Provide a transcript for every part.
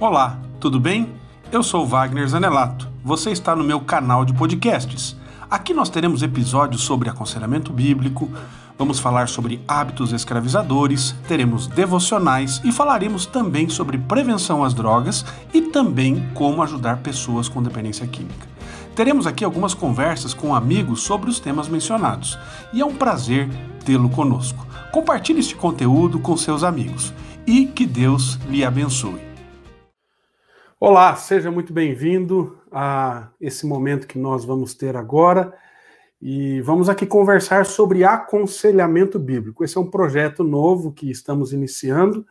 Olá, tudo bem? Eu sou Wagner Zanelato. Você está no meu canal de podcasts. Aqui nós teremos episódios sobre aconselhamento bíblico, vamos falar sobre hábitos escravizadores, teremos devocionais e falaremos também sobre prevenção às drogas e também como ajudar pessoas com dependência química. Teremos aqui algumas conversas com amigos sobre os temas mencionados e é um prazer tê-lo conosco. Compartilhe este conteúdo com seus amigos e que Deus lhe abençoe. Olá, seja muito bem-vindo a esse momento que nós vamos ter agora e vamos aqui conversar sobre aconselhamento bíblico. Esse é um projeto novo que estamos iniciando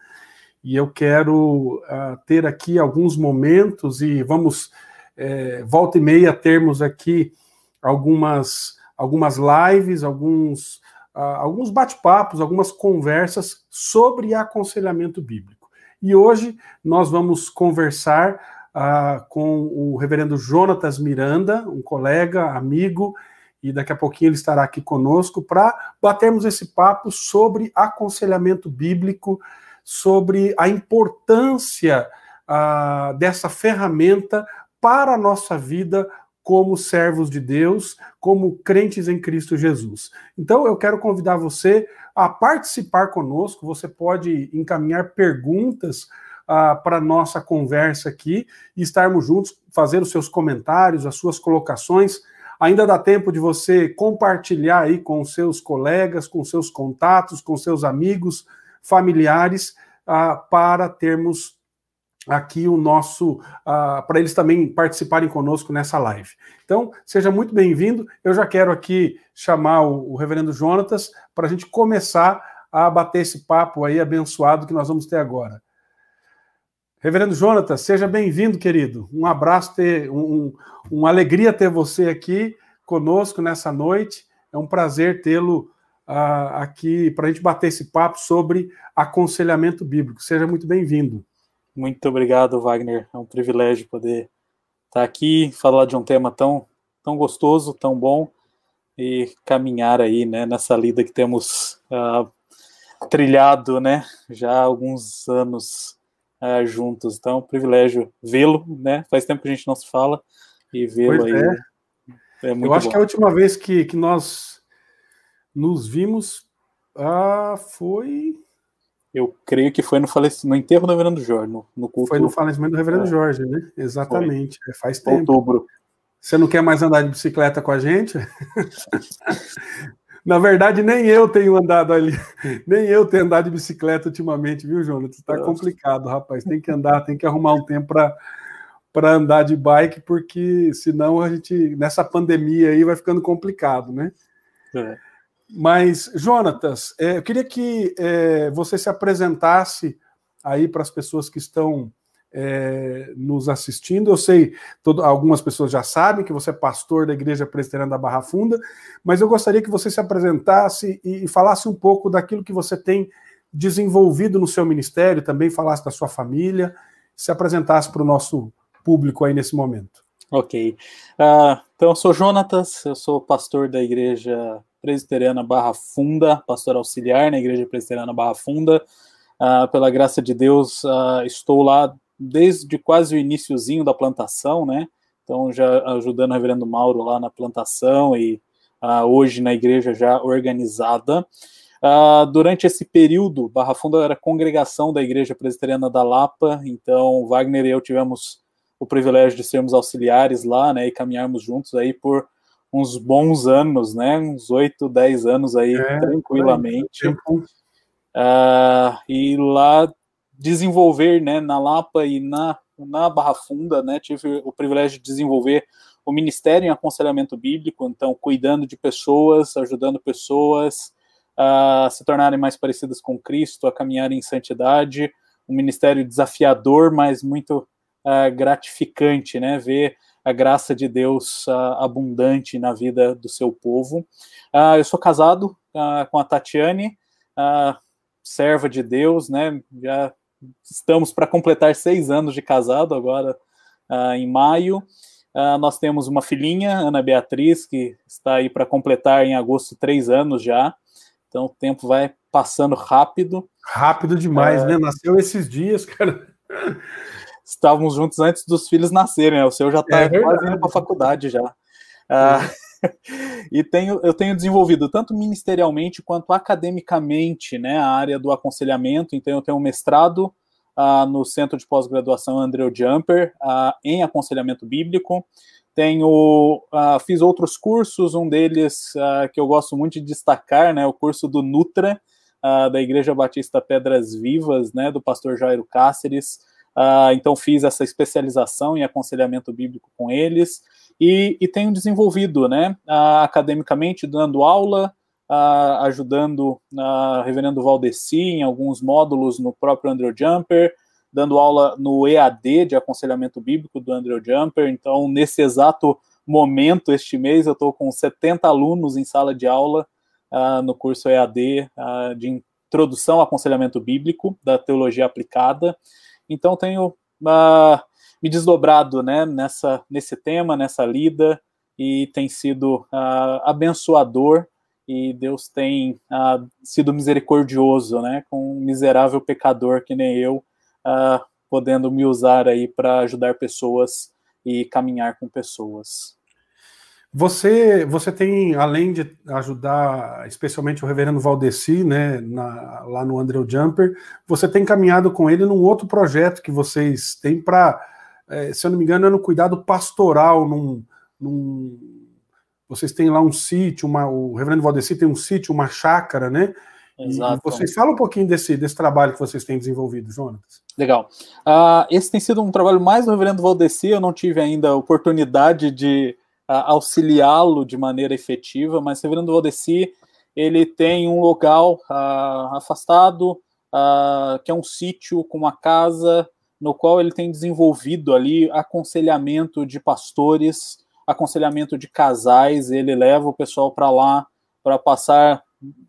e eu quero uh, ter aqui alguns momentos e vamos, é, volta e meia, termos aqui algumas, algumas lives, alguns, uh, alguns bate-papos, algumas conversas sobre aconselhamento bíblico. E hoje nós vamos conversar uh, com o reverendo Jonatas Miranda, um colega, amigo, e daqui a pouquinho ele estará aqui conosco para batermos esse papo sobre aconselhamento bíblico, sobre a importância uh, dessa ferramenta para a nossa vida como servos de Deus, como crentes em Cristo Jesus. Então eu quero convidar você a participar conosco. Você pode encaminhar perguntas uh, para nossa conversa aqui e estarmos juntos, fazer os seus comentários, as suas colocações. Ainda dá tempo de você compartilhar aí com seus colegas, com seus contatos, com seus amigos, familiares, uh, para termos aqui o nosso, uh, para eles também participarem conosco nessa live. Então, seja muito bem-vindo. Eu já quero aqui chamar o, o reverendo Jonatas para a gente começar a bater esse papo aí abençoado que nós vamos ter agora. Reverendo Jonatas, seja bem-vindo, querido. Um abraço, ter, um, uma alegria ter você aqui conosco nessa noite. É um prazer tê-lo uh, aqui para a gente bater esse papo sobre aconselhamento bíblico. Seja muito bem-vindo. Muito obrigado, Wagner. É um privilégio poder estar aqui, falar de um tema tão, tão gostoso, tão bom e caminhar aí, né, nessa lida que temos uh, trilhado, né, já há alguns anos uh, juntos. Então, é um privilégio vê-lo, né? Faz tempo que a gente não se fala e vê-lo aí. É. é Eu acho bom. que a última vez que, que nós nos vimos uh, foi eu creio que foi no, no enterro do Reverendo Jorge, no, no culto. Foi no falecimento do Reverendo é. Jorge, né? Exatamente. É, faz tempo. Outubro. Você não quer mais andar de bicicleta com a gente? Na verdade, nem eu tenho andado ali. Nem eu tenho andado de bicicleta ultimamente, viu, Jonas? Está complicado, rapaz. Tem que andar, tem que arrumar um tempo para andar de bike, porque senão a gente, nessa pandemia aí, vai ficando complicado, né? É. Mas, Jonatas, é, eu queria que é, você se apresentasse aí para as pessoas que estão é, nos assistindo. Eu sei, todo, algumas pessoas já sabem que você é pastor da Igreja Presbiteriana da Barra Funda, mas eu gostaria que você se apresentasse e, e falasse um pouco daquilo que você tem desenvolvido no seu ministério, também falasse da sua família, se apresentasse para o nosso público aí nesse momento. Ok. Uh, então, eu sou Jonatas, eu sou pastor da Igreja Presbiteriana Barra Funda, pastor auxiliar na Igreja Presbiteriana Barra Funda. Uh, pela graça de Deus, uh, estou lá desde quase o iníciozinho da plantação, né? Então, já ajudando o reverendo Mauro lá na plantação e uh, hoje na igreja já organizada. durante esse período, Barra Funda era congregação da Igreja Presbiteriana da Lapa, então Wagner e eu tivemos o privilégio de sermos auxiliares lá, né, e caminharmos juntos aí por uns bons anos, né? Uns 8, 10 anos aí, é, tranquilamente. Uh, e lá desenvolver, né, na Lapa e na, na Barra Funda, né, tive o privilégio de desenvolver o Ministério em Aconselhamento Bíblico, então cuidando de pessoas, ajudando pessoas a se tornarem mais parecidas com Cristo, a caminharem em santidade, um ministério desafiador, mas muito uh, gratificante, né, ver a graça de Deus uh, abundante na vida do seu povo. Uh, eu sou casado uh, com a Tatiane, serva de Deus, né? Já estamos para completar seis anos de casado agora em maio. nós temos uma filhinha, Ana Beatriz, que está aí para completar em agosto três anos já. Então o tempo vai passando rápido. Rápido demais, né? Nasceu esses dias, cara. Estávamos juntos antes dos filhos nascerem, né? O seu já está é quase indo para a faculdade já. Ah, e tenho, eu tenho desenvolvido tanto ministerialmente quanto academicamente né, a área do aconselhamento. Então, eu tenho um mestrado uh, no Centro de Pós-Graduação Andrew Jumper uh, em aconselhamento bíblico. Tenho, uh, fiz outros cursos, um deles que eu gosto muito de destacar, né, o curso do Nutra, da Igreja Batista Pedras Vivas, né, do pastor Jairo Cáceres. Então, fiz essa especialização em aconselhamento bíblico com eles e, e tenho desenvolvido, né, academicamente, dando aula, ajudando a Reverendo Valdeci em alguns módulos no próprio Andrew Jumper, dando aula no EAD de aconselhamento bíblico do Andrew Jumper. Então, nesse exato momento, este mês, eu estou com 70 alunos em sala de aula uh, no curso EAD uh, de Introdução ao Aconselhamento Bíblico da Teologia Aplicada. Então, tenho uh, me desdobrado né, nessa, nesse tema, nessa lida, e tem sido uh, abençoador, e Deus tem uh, sido misericordioso né, com um miserável pecador que nem eu, uh, podendo me usar aí para ajudar pessoas e caminhar com pessoas. Você, você tem, além de ajudar, especialmente o reverendo Valdeci, né, na, lá no Andrew Jumper, você tem caminhado com ele num outro projeto que vocês têm para é, se eu não me engano, é no cuidado pastoral, num, num, vocês têm lá um sítio, uma, o Reverendo Valdeci tem um sítio, uma chácara, né? Exato. Vocês falam um pouquinho desse, desse trabalho que vocês têm desenvolvido, Jonas. Legal. Uh, esse tem sido um trabalho mais do Reverendo Valdeci, eu não tive ainda a oportunidade de auxiliá-lo de maneira efetiva, mas Reverendo Valdeci, ele tem um local uh, afastado, que é um sítio com uma casa no qual ele tem desenvolvido ali aconselhamento de pastores, aconselhamento de casais. Ele leva o pessoal para lá para passar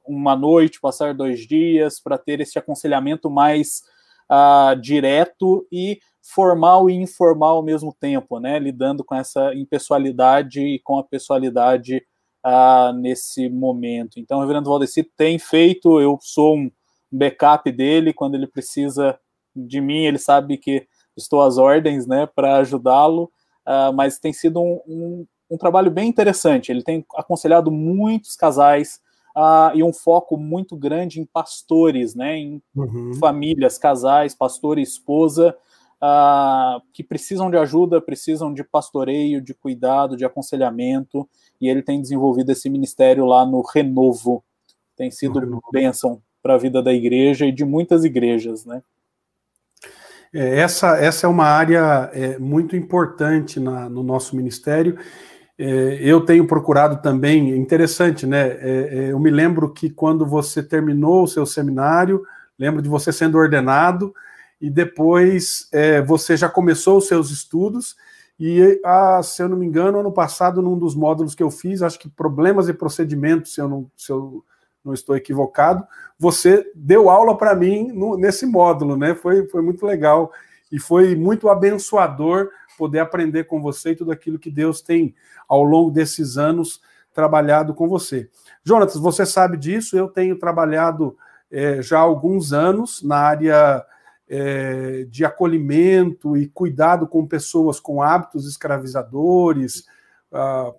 uma noite, passar dois dias, para ter esse aconselhamento mais uh, direto e formal e informal ao mesmo tempo, né? Lidando com essa impessoalidade e com a pessoalidade uh, nesse momento. Então, o Reverendo Valdeci tem feito, eu sou um backup dele quando ele precisa de mim, ele sabe que estou às ordens, né, para ajudá-lo, uh, mas tem sido um, um, um, trabalho bem interessante. Ele tem aconselhado muitos casais uh, e um foco muito grande em pastores, né, em uhum. famílias, casais, pastor e esposa, uh, que precisam de ajuda, precisam de pastoreio, de cuidado, de aconselhamento, e ele tem desenvolvido esse ministério lá no Renovo. Tem sido bênção para a vida da igreja e de muitas igrejas, né? É, essa, essa é uma área é, muito importante na, no nosso ministério. É, eu tenho procurado também, interessante, né? É, é, eu me lembro que quando você terminou o seu seminário, lembro de você sendo ordenado, e depois é, você já começou os seus estudos, e, ah, se eu não me engano, ano passado, num dos módulos que eu fiz, acho que problemas e procedimentos, se eu não, se eu não estou equivocado, você deu aula para mim no, nesse módulo, né? Foi, foi muito legal e foi muito abençoador poder aprender com você e tudo aquilo que Deus tem ao longo desses anos trabalhado com você. Jonatas, você sabe disso, eu tenho trabalhado é, já há alguns anos na área é, de acolhimento e cuidado com pessoas com hábitos escravizadores, ah,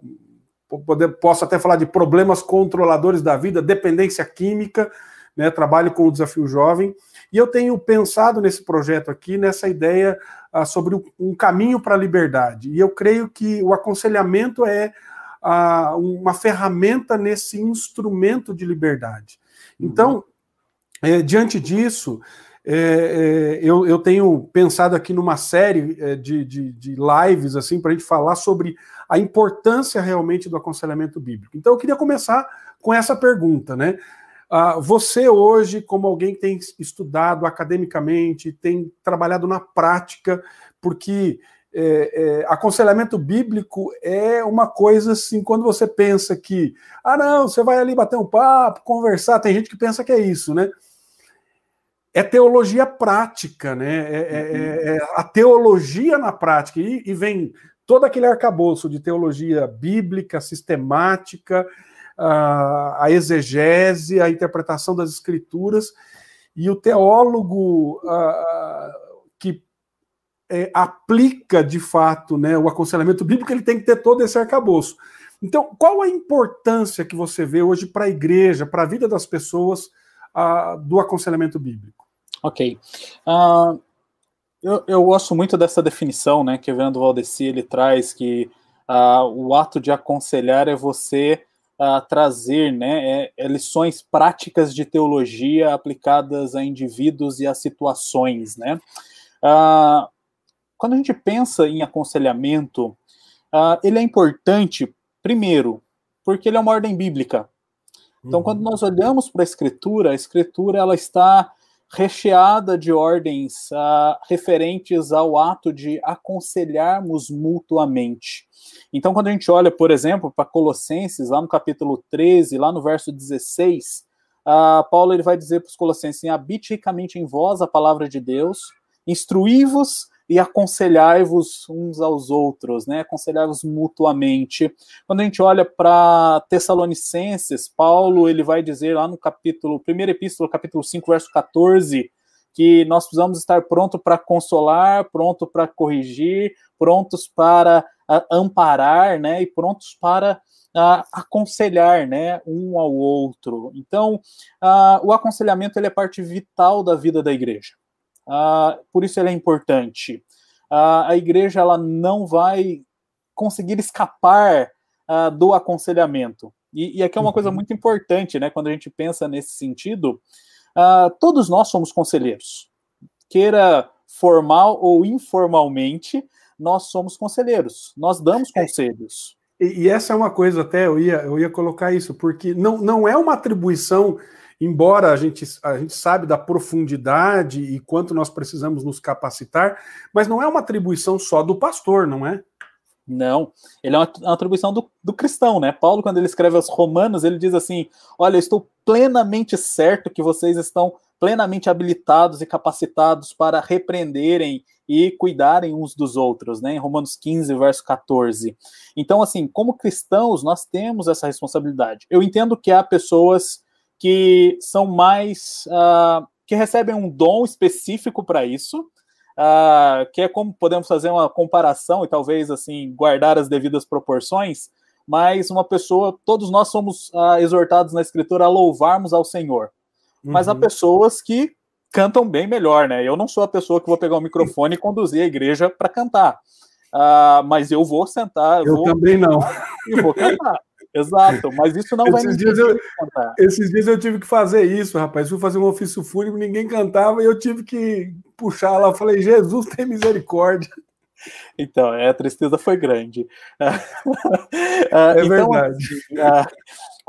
poder, posso até falar de problemas controladores da vida, dependência química, né, trabalho com o desafio jovem, e eu tenho pensado nesse projeto aqui, nessa ideia ah, sobre um caminho para a liberdade, e eu creio que o aconselhamento é ah, uma ferramenta nesse instrumento de liberdade. Então, é, diante disso, é, é, eu, eu, tenho pensado aqui numa série é, de, de, de lives assim para a gente falar sobre a importância realmente do aconselhamento bíblico. Então, eu queria começar com essa pergunta, né? Uh, você hoje, como alguém que tem estudado academicamente, tem trabalhado na prática, porque é, é, aconselhamento bíblico é uma coisa assim, quando você pensa que, ah, não, você vai ali bater um papo, conversar, tem gente que pensa que é isso, né? É teologia prática, né? É, é, é, é a teologia na prática, e, e vem todo aquele arcabouço de teologia bíblica, sistemática, a, a exegese, a interpretação das escrituras, e o teólogo que é, aplica de fato né, o aconselhamento bíblico, ele tem que ter todo esse arcabouço. Então, qual a importância que você vê hoje para a igreja, para a vida das pessoas, uh, do aconselhamento bíblico? Ok. Uh, eu, eu gosto muito dessa definição né, que o Fernando Valdeci ele traz, que uh, o ato de aconselhar é você uh, trazer né, é, é lições práticas de teologia aplicadas a indivíduos e a situações. Né? Quando a gente pensa em aconselhamento, ele é importante, primeiro, porque ele é uma ordem bíblica. Então, uhum. quando nós olhamos para a Escritura, a Escritura ela está recheada de ordens uh, referentes ao ato de aconselharmos mutuamente. Então, quando a gente olha, por exemplo, para Colossenses, lá no capítulo 13, lá no verso 16, uh, Paulo ele vai dizer para os Colossenses: habite ricamente em vós a palavra de Deus, instruí-vos e aconselhai-vos uns aos outros, né? Aconselhai-vos mutuamente. Quando a gente olha para Tessalonicenses, Paulo ele vai dizer lá no capítulo, primeira epístola, capítulo 5, verso 14, que nós precisamos estar pronto para consolar, pronto para corrigir, prontos para amparar, né? E prontos para aconselhar, né, um ao outro. Então, uh, o aconselhamento ele é parte vital da vida da igreja. Uh, por isso ele é importante. Uh, a igreja ela não vai conseguir escapar uh, do aconselhamento. E, e, aqui é uma uhum. coisa muito importante, né? Quando a gente pensa nesse sentido, todos nós somos conselheiros, queira formal ou informalmente, nós somos conselheiros. Nós damos é. conselhos. E, e essa é uma coisa até eu ia eu ia colocar isso porque não, não é uma atribuição embora a gente, a gente sabe da profundidade e quanto nós precisamos nos capacitar, mas não é uma atribuição só do pastor, não é? Não, ele é uma, atribuição do, do, cristão, né? Paulo, quando ele escreve aos Romanos, ele diz assim: Olha, eu estou plenamente certo que vocês estão plenamente habilitados e capacitados para repreenderem e cuidarem uns dos outros, né? Em Romanos 15, verso 14. Então, assim, como cristãos, nós temos essa responsabilidade. Eu entendo que há pessoas que são mais. Uh, que recebem um dom específico para isso, uh, que é como podemos fazer uma comparação e talvez assim guardar as devidas proporções, mas uma pessoa, todos nós somos uh, exortados na escritura a louvarmos ao Senhor. Uhum. Mas há uhum. pessoas que cantam bem melhor, né? Eu não sou a pessoa que vou pegar o microfone e conduzir a igreja para cantar. Uh, mas eu vou sentar. Eu vou, também não. E vou cantar. Exato, mas isso não esses vai dias eu, Esses dias eu tive que fazer isso, rapaz. Fui fazer um ofício fúnebre, ninguém cantava e eu tive que puxar lá. Falei, Jesus tem misericórdia. Então, é, a tristeza foi grande. é então, verdade. Assim,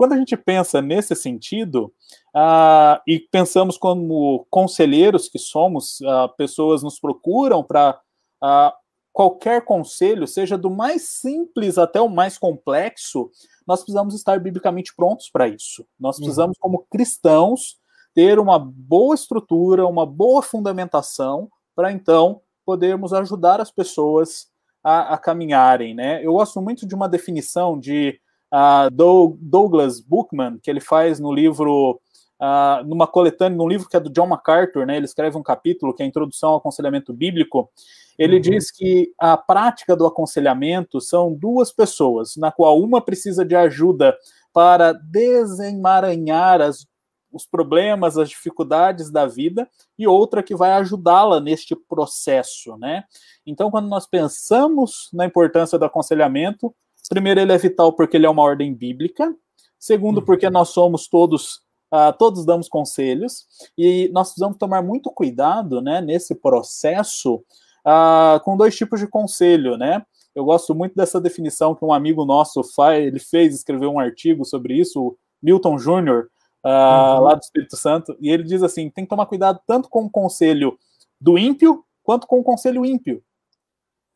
quando a gente pensa nesse sentido, uh, e pensamos como conselheiros que somos, uh, pessoas nos procuram para uh, qualquer conselho, seja do mais simples até o mais complexo, nós precisamos estar biblicamente prontos para isso. Nós uhum. precisamos, uhum. como cristãos, ter uma boa estrutura, uma boa fundamentação, para então podermos ajudar as pessoas a, a, caminharem. Né? Eu gosto muito de uma definição de uh, Douglas Bookman, que ele faz no livro. Uh, numa coletânea, num livro que é do John MacArthur, né, ele escreve um capítulo que é a Introdução ao Aconselhamento Bíblico, ele uhum. diz que a prática do aconselhamento são duas pessoas, na qual uma precisa de ajuda para desemaranhar as, os problemas, as dificuldades da vida, e outra que vai ajudá-la neste processo, né? Então, quando nós pensamos na importância do aconselhamento, primeiro ele é vital porque ele é uma ordem bíblica, segundo uhum. porque nós somos todos Uh, todos damos conselhos e nós precisamos tomar muito cuidado né, nesse processo ah, com dois tipos de conselho, né? Eu gosto muito dessa definição que um amigo nosso faz, ele fez, escreveu um artigo sobre isso, Milton Júnior, ah, uhum. lá do Espírito Santo, e ele diz assim: tem que tomar cuidado tanto com o conselho do ímpio quanto com o conselho ímpio.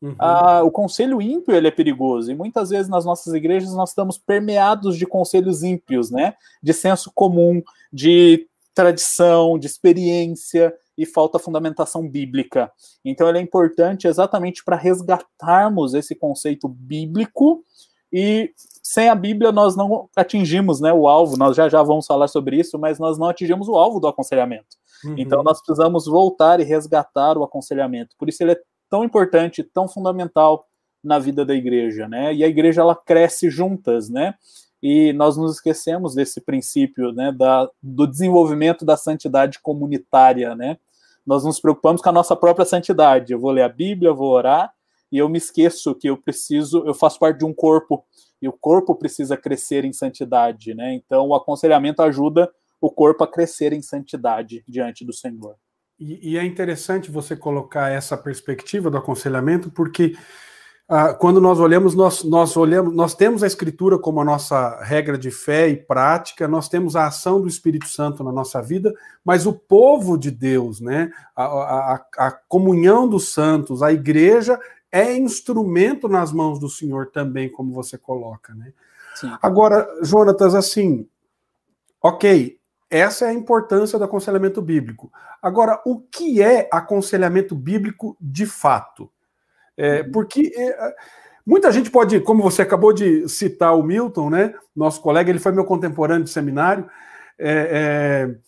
Uhum. Ah, o conselho ímpio ele é perigoso e muitas vezes nas nossas igrejas nós estamos permeados de conselhos ímpios, né? De senso comum, de tradição, de experiência, e falta fundamentação bíblica. Então, ele é importante exatamente para resgatarmos esse conceito bíblico e sem a Bíblia nós não atingimos né, o alvo, nós já já vamos falar sobre isso, mas nós não atingimos o alvo do aconselhamento. Uhum. Então nós precisamos voltar e resgatar o aconselhamento. Por isso ele é tão importante, tão fundamental na vida da igreja, né? E a igreja ela cresce juntas, né? E nós nos esquecemos desse princípio, né, da, do desenvolvimento da santidade comunitária, né? Nós nos preocupamos com a nossa própria santidade. Eu vou ler a Bíblia, vou orar, e eu me esqueço que eu preciso, eu faço parte de um corpo, e o corpo precisa crescer em santidade, né? Então o aconselhamento ajuda o corpo a crescer em santidade diante do Senhor. E, e é interessante você colocar essa perspectiva do aconselhamento, porque ah, quando nós olhamos, nós, nós olhamos, nós temos a Escritura como a nossa regra de fé e prática, nós temos a ação do Espírito Santo na nossa vida, mas o povo de Deus, né, a, a, a comunhão dos santos, a igreja é instrumento nas mãos do Senhor também, como você coloca, né? Sim. Agora, Jonatas, assim, ok, essa é a importância do aconselhamento bíblico. Agora, o que é aconselhamento bíblico de fato? É, uhum. porque é, muita gente pode, como você acabou de citar o Milton, né? Nosso colega, ele foi meu contemporâneo de seminário. É, é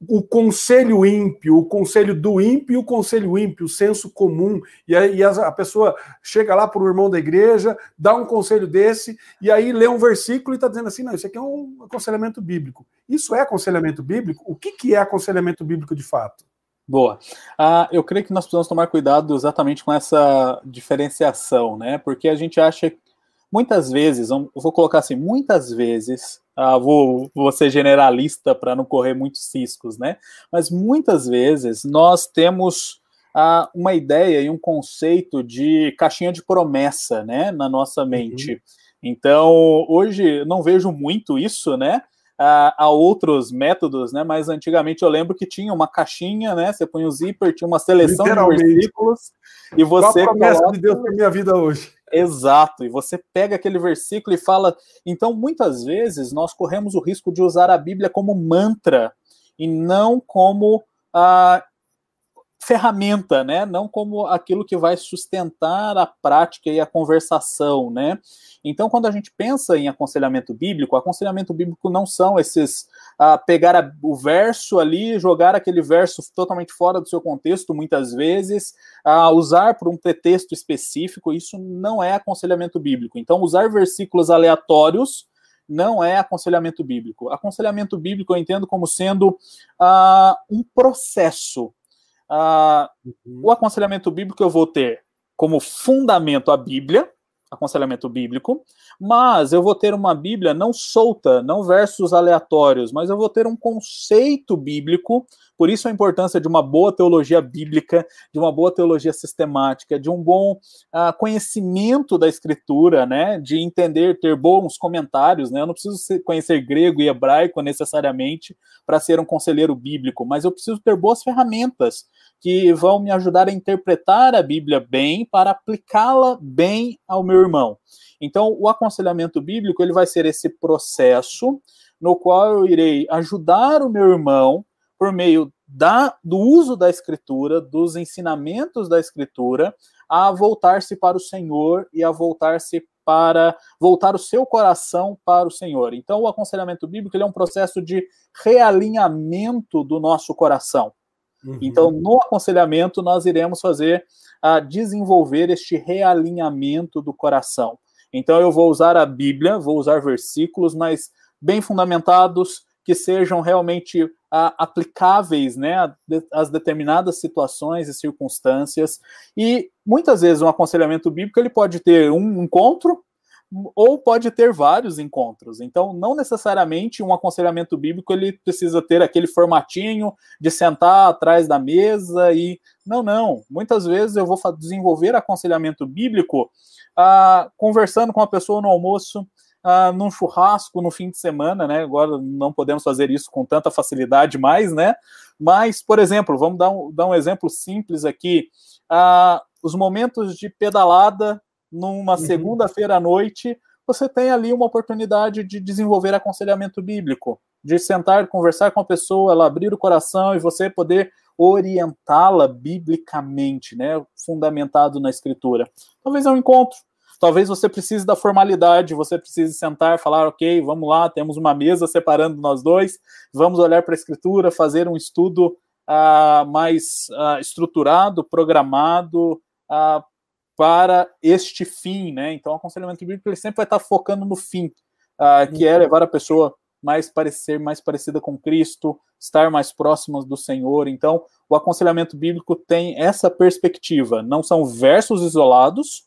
o conselho ímpio, o conselho do ímpio o conselho ímpio, o senso comum. E aí a, pessoa chega lá para o irmão da igreja, dá um conselho desse, e aí lê um versículo e está dizendo assim: não, isso aqui é um aconselhamento bíblico. Isso é aconselhamento bíblico? O que, que é aconselhamento bíblico de fato? Boa. Ah, eu creio que nós precisamos tomar cuidado exatamente com essa diferenciação, né? Porque a gente acha muitas vezes, eu vou colocar assim, muitas vezes, ah, vou, vou ser generalista para não correr muitos ciscos, né? Mas muitas vezes nós temos ah, uma ideia e um conceito de caixinha de promessa, né, na nossa uhum. mente. Uhum. Então, hoje não vejo muito isso, né? A, a, outros métodos, né? Mas antigamente eu lembro que tinha uma caixinha, né? Você põe o zíper, tinha uma seleção de versículos e você. Qual a promessa coloca... de Deus para minha vida hoje? Exato, e você pega aquele versículo e fala. Então, muitas vezes nós corremos o risco de usar a Bíblia como mantra e não como a ferramenta, né? Não como aquilo que vai sustentar a prática e a conversação, né? Então, quando a gente pensa em aconselhamento bíblico, aconselhamento bíblico não são esses uh, pegar a, o verso ali, jogar aquele verso totalmente fora do seu contexto, muitas vezes, uh, usar por um pretexto específico. Isso não é aconselhamento bíblico. Então, usar versículos aleatórios não é aconselhamento bíblico. Aconselhamento bíblico eu entendo como sendo uh, um processo ah, uhum. O aconselhamento bíblico eu vou ter como fundamento a Bíblia, aconselhamento bíblico, mas eu vou ter uma Bíblia não solta, não versos aleatórios, mas eu vou ter um conceito bíblico, por isso a importância de uma boa teologia bíblica, de uma boa teologia sistemática, de um bom uh, conhecimento da escritura, né, de entender, ter bons comentários, né, eu não preciso conhecer grego e hebraico necessariamente para ser um conselheiro bíblico, mas eu preciso ter boas ferramentas que vão me ajudar a interpretar a Bíblia bem para aplicá-la bem ao meu irmão. Então, o aconselhamento bíblico ele vai ser esse processo no qual eu irei ajudar o meu irmão por meio da, do uso da escritura, dos ensinamentos da escritura, a voltar-se para o Senhor e a voltar-se para voltar o seu coração para o Senhor. Então, o aconselhamento bíblico é um processo de realinhamento do nosso coração. Uhum. Então, no aconselhamento, nós iremos fazer a desenvolver este realinhamento do coração. Então, eu vou usar a Bíblia, vou usar versículos, mas bem fundamentados, que sejam realmente aplicáveis né, às determinadas situações e circunstâncias. E muitas vezes um aconselhamento bíblico ele pode ter um encontro ou pode ter vários encontros. Então, não necessariamente um aconselhamento bíblico ele precisa ter aquele formatinho de sentar atrás da mesa e não, não. Muitas vezes eu vou desenvolver aconselhamento bíblico ah, conversando com a pessoa no almoço, ah, num churrasco no fim de semana, né? Agora não podemos fazer isso com tanta facilidade mais, né? Mas, por exemplo, vamos dar um, dar um exemplo simples aqui. Ah, os momentos de pedalada numa uhum. segunda-feira à noite, você tem ali uma oportunidade de desenvolver aconselhamento bíblico, de sentar, conversar com a pessoa, ela abrir o coração e você poder orientá-la biblicamente, né, fundamentado na escritura. Talvez é um encontro, talvez você precise da formalidade, você precise sentar, falar, ok, vamos lá, temos uma mesa separando nós dois, vamos olhar para a escritura, fazer um estudo uh, mais uh, estruturado, programado uh, para este fim, né? Então, o aconselhamento bíblico ele sempre vai estar focando no fim, que é levar a pessoa mais parecer mais parecida com Cristo, estar mais próximas do Senhor. Então, o aconselhamento bíblico tem essa perspectiva. Não são versos isolados.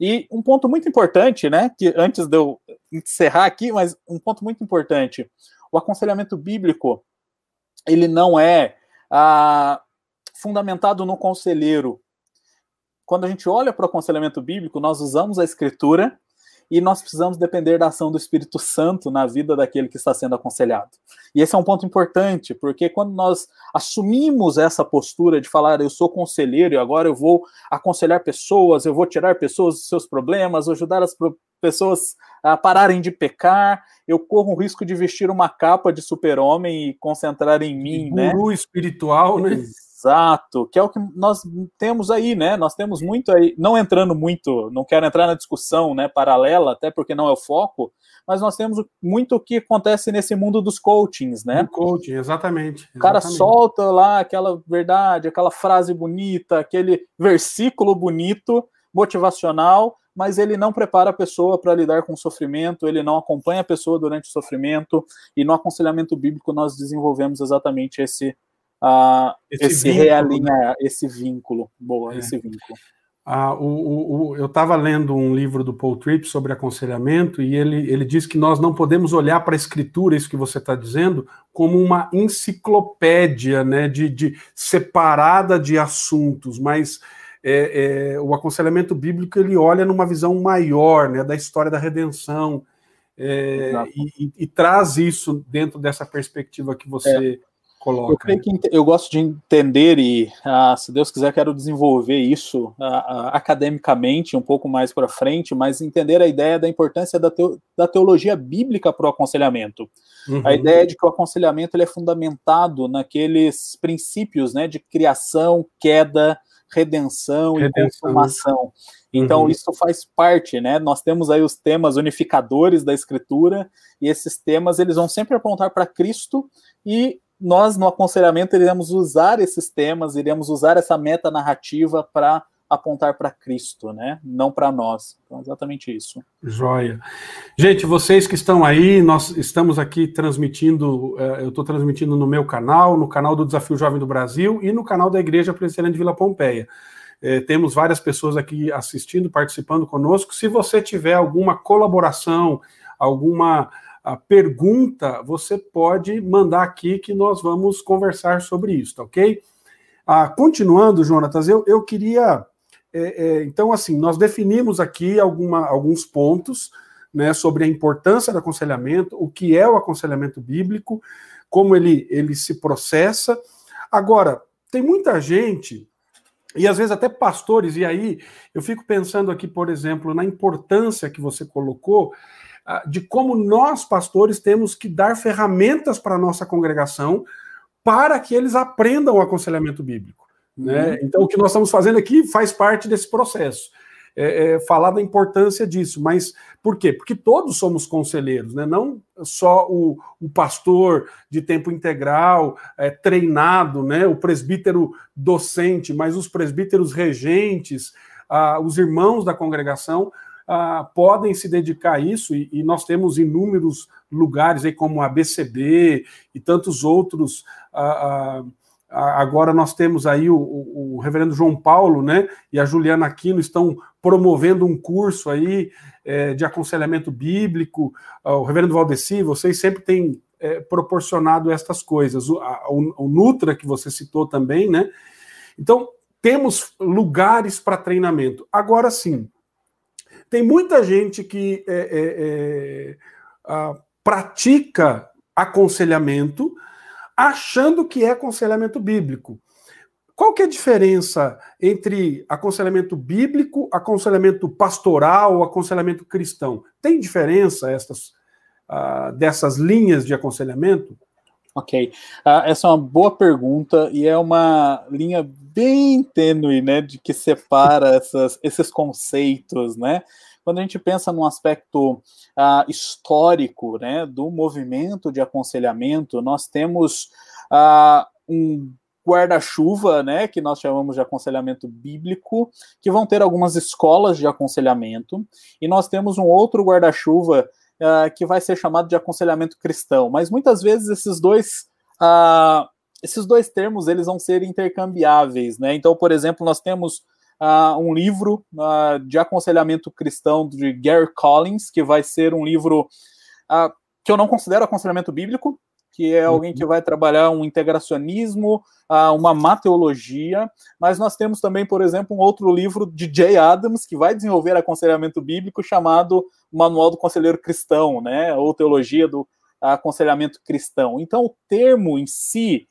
E um ponto muito importante, né? Que antes de eu encerrar aqui, mas um ponto muito importante: o aconselhamento bíblico ele não é ah, fundamentado no conselheiro. Quando a gente olha para o aconselhamento bíblico, nós usamos a escritura e nós precisamos depender da ação do Espírito Santo na vida daquele que está sendo aconselhado. E esse é um ponto importante, porque quando nós assumimos essa postura de falar, eu sou conselheiro e agora eu vou aconselhar pessoas, eu vou tirar pessoas dos seus problemas, ajudar as pessoas a pararem de pecar, eu corro o risco de vestir uma capa de super-homem e concentrar em mim, né? Guru espiritual, né? Exato, que é o que nós temos aí, né? Nós temos muito aí, não entrando muito, não quero entrar na discussão, né, paralela, até porque não é o foco, mas nós temos muito o que acontece nesse mundo dos coachings, né? Do coaching, exatamente, exatamente. O cara solta lá aquela verdade, aquela frase bonita, aquele versículo bonito, motivacional, mas ele não prepara a pessoa para lidar com o sofrimento, ele não acompanha a pessoa durante o sofrimento, e no aconselhamento bíblico nós desenvolvemos exatamente esse uh, esse, esse vínculo, realinhar, né? esse vínculo. Boa, é. esse vínculo. Ah, o, o, o, eu estava lendo um livro do Paul Tripp sobre aconselhamento e ele, ele diz que nós não podemos olhar para a escritura, isso que você está dizendo, como uma enciclopédia né, de, de separada de assuntos, mas é, é, o aconselhamento bíblico ele olha numa visão maior né, da história da redenção é, e, e, e, traz isso dentro dessa perspectiva que você é coloca. Eu, creio que eu gosto de entender e, ah, se Deus quiser, quero desenvolver isso ah, ah, academicamente um pouco mais para frente, mas entender a ideia da importância da, teo, da teologia bíblica para o aconselhamento. Uhum. A ideia de que o aconselhamento ele é fundamentado naqueles princípios né, de criação, queda, redenção, redenção. e consumação. Então, uhum. isso faz parte, né? Nós temos aí os temas unificadores da Escritura, e esses temas eles vão sempre apontar para Cristo e nós, no aconselhamento, iremos usar esses temas, iremos usar essa meta narrativa para apontar para Cristo, né? Não para nós. Então, exatamente isso. Joia. Gente, vocês que estão aí, nós estamos aqui transmitindo, eh, eu estou transmitindo no meu canal, no canal do Desafio Jovem do Brasil e no canal da Igreja Presbiteriana de Vila Pompeia. É, temos várias pessoas aqui assistindo, participando conosco. Se você tiver alguma colaboração, alguma a pergunta, você pode mandar aqui que nós vamos conversar sobre isso, tá ok? Ah, continuando, Jonatas, eu, eu queria. É, é, então, assim, nós definimos aqui alguma, alguns pontos né, sobre a importância do aconselhamento, o que é o aconselhamento bíblico, como ele, ele se processa. Agora, tem muita gente, e às vezes até pastores, e aí eu fico pensando aqui, por exemplo, na importância que você colocou de como nós, pastores, temos que dar ferramentas para a nossa congregação para que eles aprendam o aconselhamento bíblico. Né? Uhum. Então, o que nós estamos fazendo aqui faz parte desse processo. É, é, falar da importância disso, mas por quê? Porque todos somos conselheiros, né? não só o, o pastor de tempo integral, é, treinado, né? o presbítero docente, mas os presbíteros regentes, ah, os irmãos da congregação, ah, podem se dedicar a isso, e, e, nós temos inúmeros lugares aí, como a BCB e tantos outros. Ah, ah, agora nós temos aí o, o, o, reverendo João Paulo, né, e a Juliana Aquino estão promovendo um curso aí é, de aconselhamento bíblico. o reverendo Valdeci, vocês sempre têm é, proporcionado estas coisas. O, a, o Nutra, que você citou também, né? Então, temos lugares para treinamento. Agora sim, tem muita gente que é, é, é, a, pratica aconselhamento achando que é aconselhamento bíblico. Qual que é a diferença entre aconselhamento bíblico, aconselhamento pastoral, aconselhamento cristão? Tem diferença essas, uh, dessas linhas de aconselhamento? Ok. Uh, essa é uma boa pergunta e é uma linha bem tênue, né, de que separa essas, esses conceitos, né? Quando a gente pensa num aspecto uh, histórico, né, do movimento de aconselhamento, nós temos uh, um guarda-chuva, né, que nós chamamos de aconselhamento bíblico, que vão ter algumas escolas de aconselhamento, e nós temos um outro guarda-chuva uh, que vai ser chamado de aconselhamento cristão. Mas muitas vezes esses dois uh, esses dois termos eles vão ser intercambiáveis, né? Então, por exemplo, nós temos uh, um livro de aconselhamento cristão de Gary Collins, que vai ser um livro que eu não considero aconselhamento bíblico, que é alguém que vai trabalhar um integracionismo, uma mateologia, mas nós temos também, por exemplo, um outro livro de Jay Adams, que vai desenvolver aconselhamento bíblico, chamado Manual do Conselheiro Cristão, né, ou Teologia do Aconselhamento Cristão. Então, o termo em si,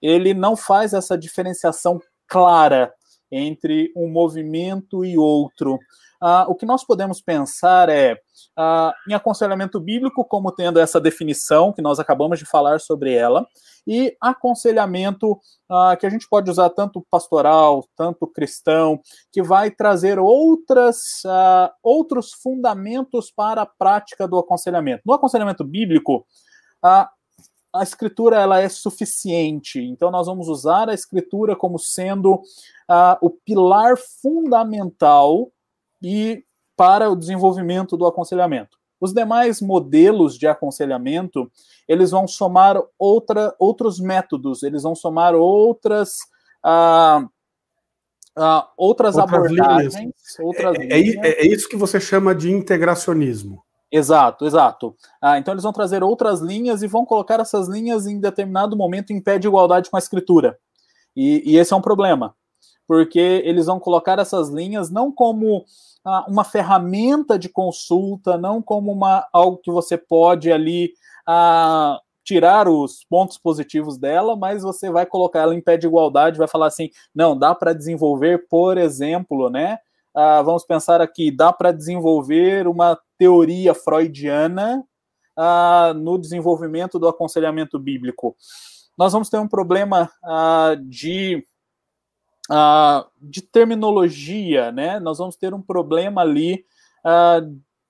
ele não faz essa diferenciação clara entre um movimento e outro. Uh, o que nós podemos pensar é uh, em aconselhamento bíblico, como tendo essa definição, que nós acabamos de falar sobre ela, e aconselhamento uh, que a gente pode usar tanto pastoral, tanto cristão, que vai trazer outras, outros fundamentos para a prática do aconselhamento. No aconselhamento bíblico, a escritura ela é suficiente. Então nós vamos usar a escritura como sendo uh, o pilar fundamental e para o desenvolvimento do aconselhamento. Os demais modelos de aconselhamento, eles vão somar outra, outros métodos, eles vão somar outras uh, uh, outras, outras, abordagens. Outras é, é, é, isso que você chama de integracionismo. Exato, exato. Ah, então eles vão trazer outras linhas e vão colocar essas linhas em determinado momento em pé de igualdade com a escritura. E, e esse é um problema, porque eles vão colocar essas linhas não como ah, uma ferramenta de consulta, não como uma, algo que você pode ali ah, tirar os pontos positivos dela, mas você vai colocar ela em pé de igualdade, vai falar assim, não, dá para desenvolver, por exemplo, né? Ah, vamos pensar aqui, dá para desenvolver uma teoria freudiana ah, no desenvolvimento do aconselhamento bíblico. Nós vamos ter um problema ah, de, ah, de terminologia, né? Nós vamos ter um problema ali ah,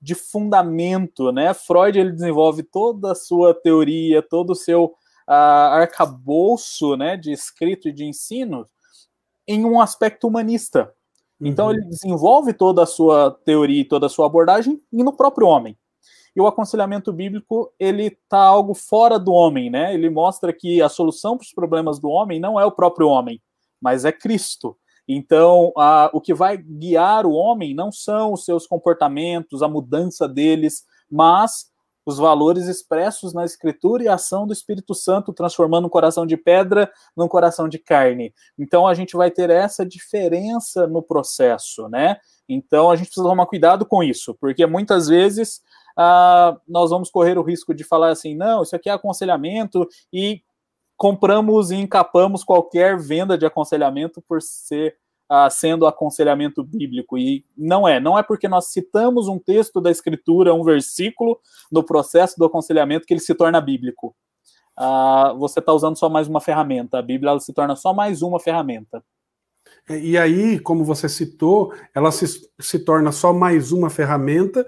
de fundamento, né? Freud ele desenvolve toda a sua teoria, todo o seu ah, arcabouço, né, de escrito e de ensino em um aspecto humanista. Então uhum. ele desenvolve toda a sua teoria e toda a sua abordagem no próprio homem. E o aconselhamento bíblico, ele tá algo fora do homem, né? Ele mostra que a solução para os problemas do homem não é o próprio homem, mas é Cristo. Então, a, o que vai guiar o homem não são os seus comportamentos, a mudança deles, mas os valores expressos na Escritura e a ação do Espírito Santo, transformando um coração de pedra num coração de carne. Então a gente vai ter essa diferença no processo, né? Então a gente precisa tomar cuidado com isso, porque muitas vezes ah, nós vamos correr o risco de falar assim: não, isso aqui é aconselhamento e compramos e encapamos qualquer venda de aconselhamento por ser uh, sendo aconselhamento bíblico. E não é. Não é porque nós citamos um texto da Escritura, um versículo, no processo do aconselhamento que ele se torna bíblico. Uh, você está usando só mais uma ferramenta. A Bíblia se torna só mais uma ferramenta. É, e aí, como você citou, ela se, se torna só mais uma ferramenta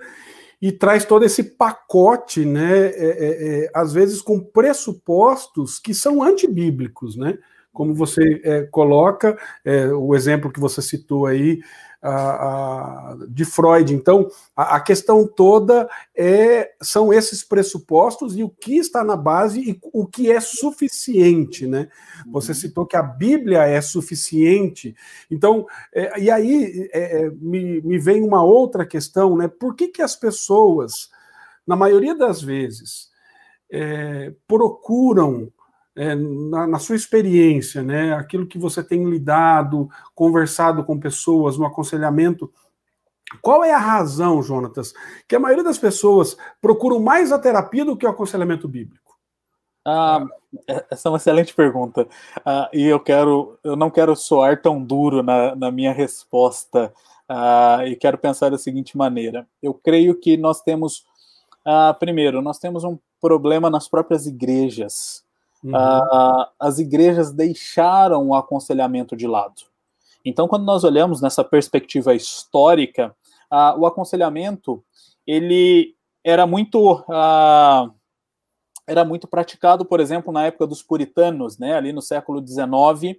e traz todo esse pacote, né? É, é, é, às vezes com pressupostos que são antibíblicos, né? como você é, coloca, é, o exemplo que você citou aí, de Freud. Então, a, a, questão toda é, são esses pressupostos e o que está na base e o que é suficiente, né? Você uhum. citou que a Bíblia é suficiente. Então, é, e aí é, é, me, me vem uma outra questão, né? Por que, que as pessoas, na maioria das vezes, é, procuram é, na, na, sua experiência, né, aquilo que você tem lidado, conversado com pessoas, no aconselhamento, qual é a razão, Jonatas, que a maioria das pessoas procuram mais a terapia do que o aconselhamento bíblico? Ah, é, essa é uma excelente pergunta. Ah, e eu quero, eu não quero soar tão duro na, na minha resposta. Ah, e quero pensar da seguinte maneira: eu creio que nós temos, ah, primeiro, nós temos um problema nas próprias igrejas. Uhum. Uh, as igrejas deixaram o aconselhamento de lado. Então, quando nós olhamos nessa perspectiva histórica, uh, o aconselhamento ele era muito uh, era muito praticado, por exemplo, na época dos puritanos, né, ali no século XIX,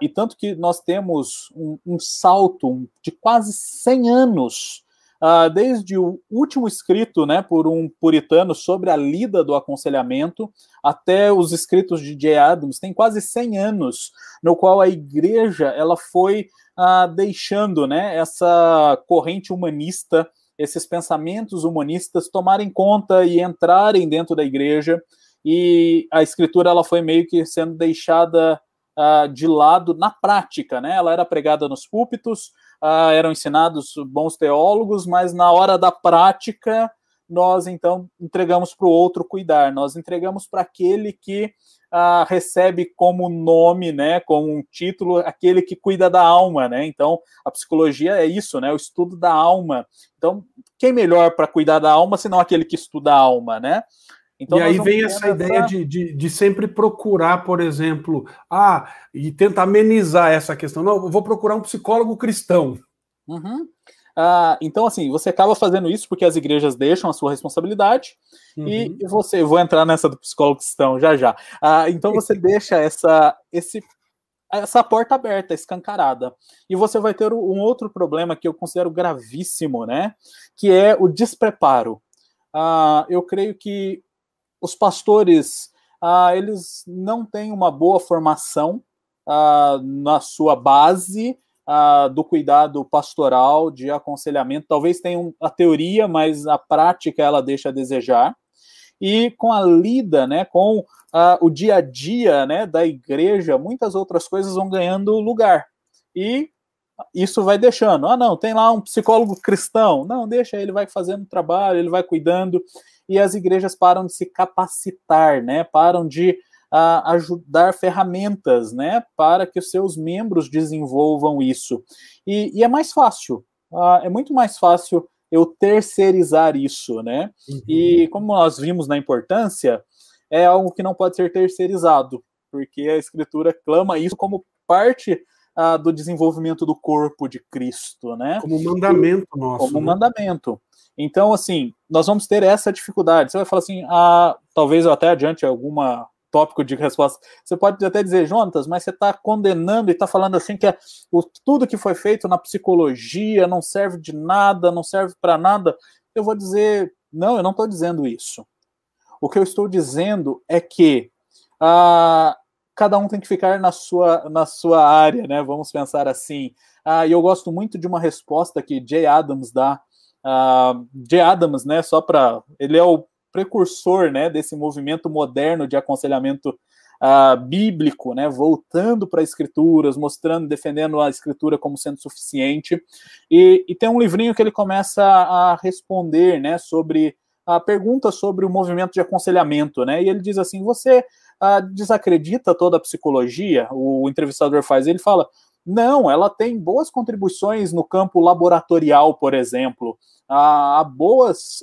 e tanto que nós temos um, um salto de quase 100 anos Uh, desde o último escrito né, por um puritano sobre a lida do aconselhamento até os escritos de J. Adams, tem quase 100 anos, no qual a igreja ela foi uh, deixando né, essa corrente humanista, esses pensamentos humanistas tomarem conta e entrarem dentro da igreja, e a escritura ela foi meio que sendo deixada uh, de lado na prática, né? Ela era pregada nos púlpitos, uh, eram ensinados bons teólogos, mas na hora da prática nós então entregamos para o outro cuidar, nós entregamos para aquele que uh, recebe como nome, né, como um título, aquele que cuida da alma, né? Então a psicologia é isso, né? O estudo da alma. Então quem melhor para cuidar da alma senão aquele que estuda a alma, né? Então, e aí vem essa ideia de, de, de, sempre procurar, por exemplo, ah, e tentar amenizar essa questão. Não, eu vou procurar um psicólogo cristão. Uhum. Ah, então, assim, você acaba fazendo isso porque as igrejas deixam a sua responsabilidade uhum. e você, vou entrar nessa do psicólogo cristão já já. Ah, então você deixa essa, esse, essa porta aberta, escancarada. E você vai ter um outro problema que eu considero gravíssimo, né? Que é o despreparo. Ah, eu creio que os pastores ah, eles não têm uma boa formação ah, na sua base ah, do cuidado pastoral, de aconselhamento. Talvez tenham a teoria, mas a prática ela deixa a desejar. E com a lida, né, com o dia a dia né, da igreja, muitas outras coisas vão ganhando lugar. E isso vai deixando. Ah, não, tem lá um psicólogo cristão. Não, deixa, ele vai fazendo trabalho, ele vai cuidando e as igrejas param de se capacitar, né? Param de uh, ajudar ferramentas, né? Para que os seus membros desenvolvam isso. E, e é mais fácil, uh, é muito mais fácil eu terceirizar isso, né? Uhum. E como nós vimos na importância, é algo que não pode ser terceirizado, porque a Escritura clama isso como parte uh, do desenvolvimento do corpo de Cristo, né? Como mandamento nosso. Como né? mandamento. Então, assim, nós vamos ter essa dificuldade. Você vai falar assim, ah, talvez eu até adiante alguma tópico de resposta. Você pode até dizer, Jonatas, mas você está condenando e está falando assim que é, o, tudo que foi feito na psicologia não serve de nada, não serve para nada. Eu vou dizer, não, eu não estou dizendo isso. O que eu estou dizendo é que ah, cada um tem que ficar na sua, na sua área, né? Vamos pensar assim. Ah, e eu gosto muito de uma resposta que Jay Adams dá de Adams, né? Só para ele é o precursor, né, desse movimento moderno de aconselhamento uh, bíblico, né, voltando para escrituras, mostrando, defendendo a escritura como sendo suficiente. E, e, tem um livrinho que ele começa a responder, né, sobre a pergunta sobre o movimento de aconselhamento, né? E ele diz assim: você uh, desacredita toda a psicologia? O entrevistador faz. Ele fala: não, ela tem boas contribuições no campo laboratorial, por exemplo. Há boas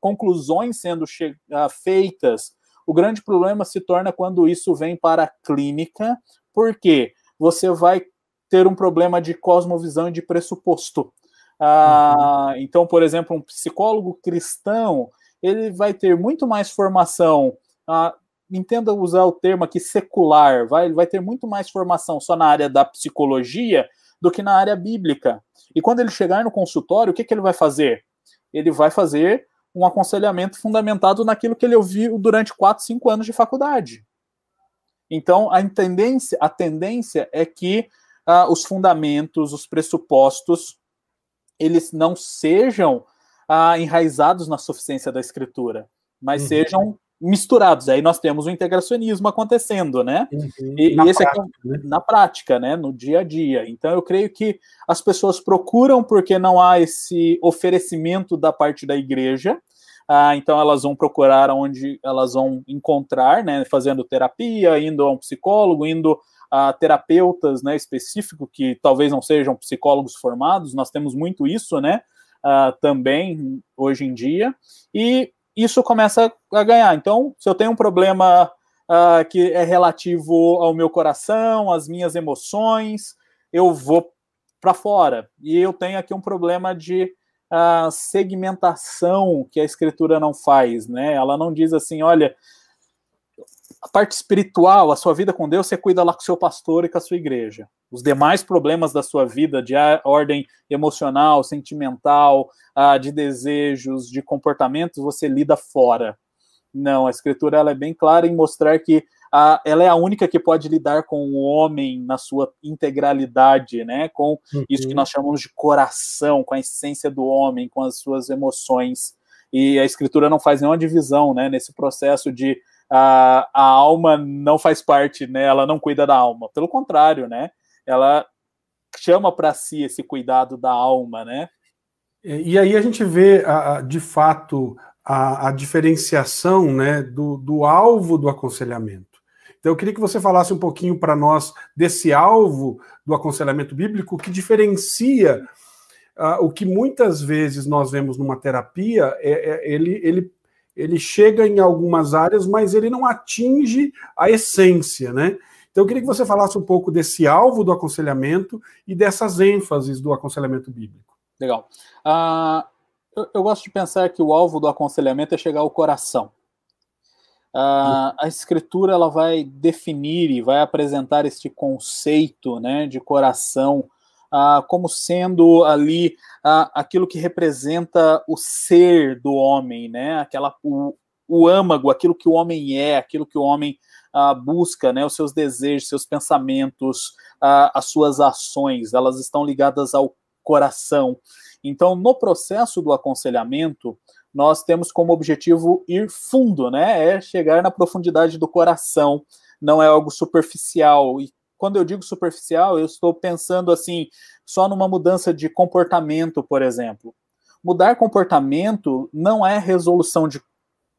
conclusões sendo feitas. O grande problema se torna quando isso vem para a clínica, porque você vai ter um problema de cosmovisão e de pressuposto. Uhum. Então, por exemplo, um psicólogo cristão ele vai ter muito mais formação entenda usar o termo aqui secular, vai, vai ter muito mais formação só na área da psicologia do que na área bíblica. E quando ele chegar no consultório, o que, que ele vai fazer? Ele vai fazer um aconselhamento fundamentado naquilo que ele ouviu durante 4, 5 anos de faculdade. Então, a tendência, a tendência é que uh, os fundamentos, os pressupostos, eles não sejam uh, enraizados na suficiência da escritura, mas uhum. sejam misturados. Aí nós temos o integracionismo acontecendo, né? Uhum. E, na, e esse prática, aqui, né? na prática, né? No dia a dia. Então eu creio que as pessoas procuram porque não há esse oferecimento da parte da igreja. Ah, então elas vão procurar onde elas vão encontrar, né? Fazendo terapia, indo a um psicólogo, indo a terapeutas, né? Específico que talvez não sejam psicólogos formados. Nós temos muito isso, né? Ah, também hoje em dia. E isso começa a ganhar. Então, se eu tenho um problema uh, que é relativo ao meu coração, às minhas emoções, eu vou para fora. E eu tenho aqui um problema de a segmentação que a escritura não faz, né? Ela não diz assim, olha, a parte espiritual, a sua vida com Deus, você cuida lá com o seu pastor e com a sua igreja. Os demais problemas da sua vida, de ordem emocional, sentimental, ah, de desejos, de comportamentos, você lida fora. Não, a escritura ela é bem clara em mostrar que a, ela é a única que pode lidar com o homem na sua integralidade, né? Com uhum. isso que nós chamamos de coração, com a essência do homem, com as suas emoções. E a escritura não faz nenhuma divisão, né? Nesse processo de a, a alma não faz parte, né? Ela não cuida da alma. Pelo contrário, né? Ela chama para si esse cuidado da alma, né? E aí a gente vê, de fato, a, a diferenciação né, do, do alvo do aconselhamento. Então, eu queria que você falasse um pouquinho para nós desse alvo do aconselhamento bíblico que diferencia uh, o que muitas vezes nós vemos numa terapia, é, é, ele, ele ele chega em algumas áreas, mas ele não atinge a essência, né? Então eu queria que você falasse um pouco desse alvo do aconselhamento e dessas ênfases do aconselhamento bíblico. Legal. Uh, eu, eu, gosto de pensar que o alvo do aconselhamento é chegar ao coração. Uh, a escritura ela vai definir e vai apresentar este conceito né, de coração ah, como sendo ali ah, aquilo que representa o ser do homem, né? Aquela, o, o âmago, aquilo que o homem é, aquilo que o homem ah, busca, né? Os seus desejos, seus pensamentos, as suas ações, elas estão ligadas ao coração. Então, no processo do aconselhamento, nós temos como objetivo ir fundo, né? É chegar na profundidade do coração, não é algo superficial. E quando eu digo superficial, eu estou pensando assim, só numa mudança de comportamento, por exemplo. Mudar comportamento não é resolução de,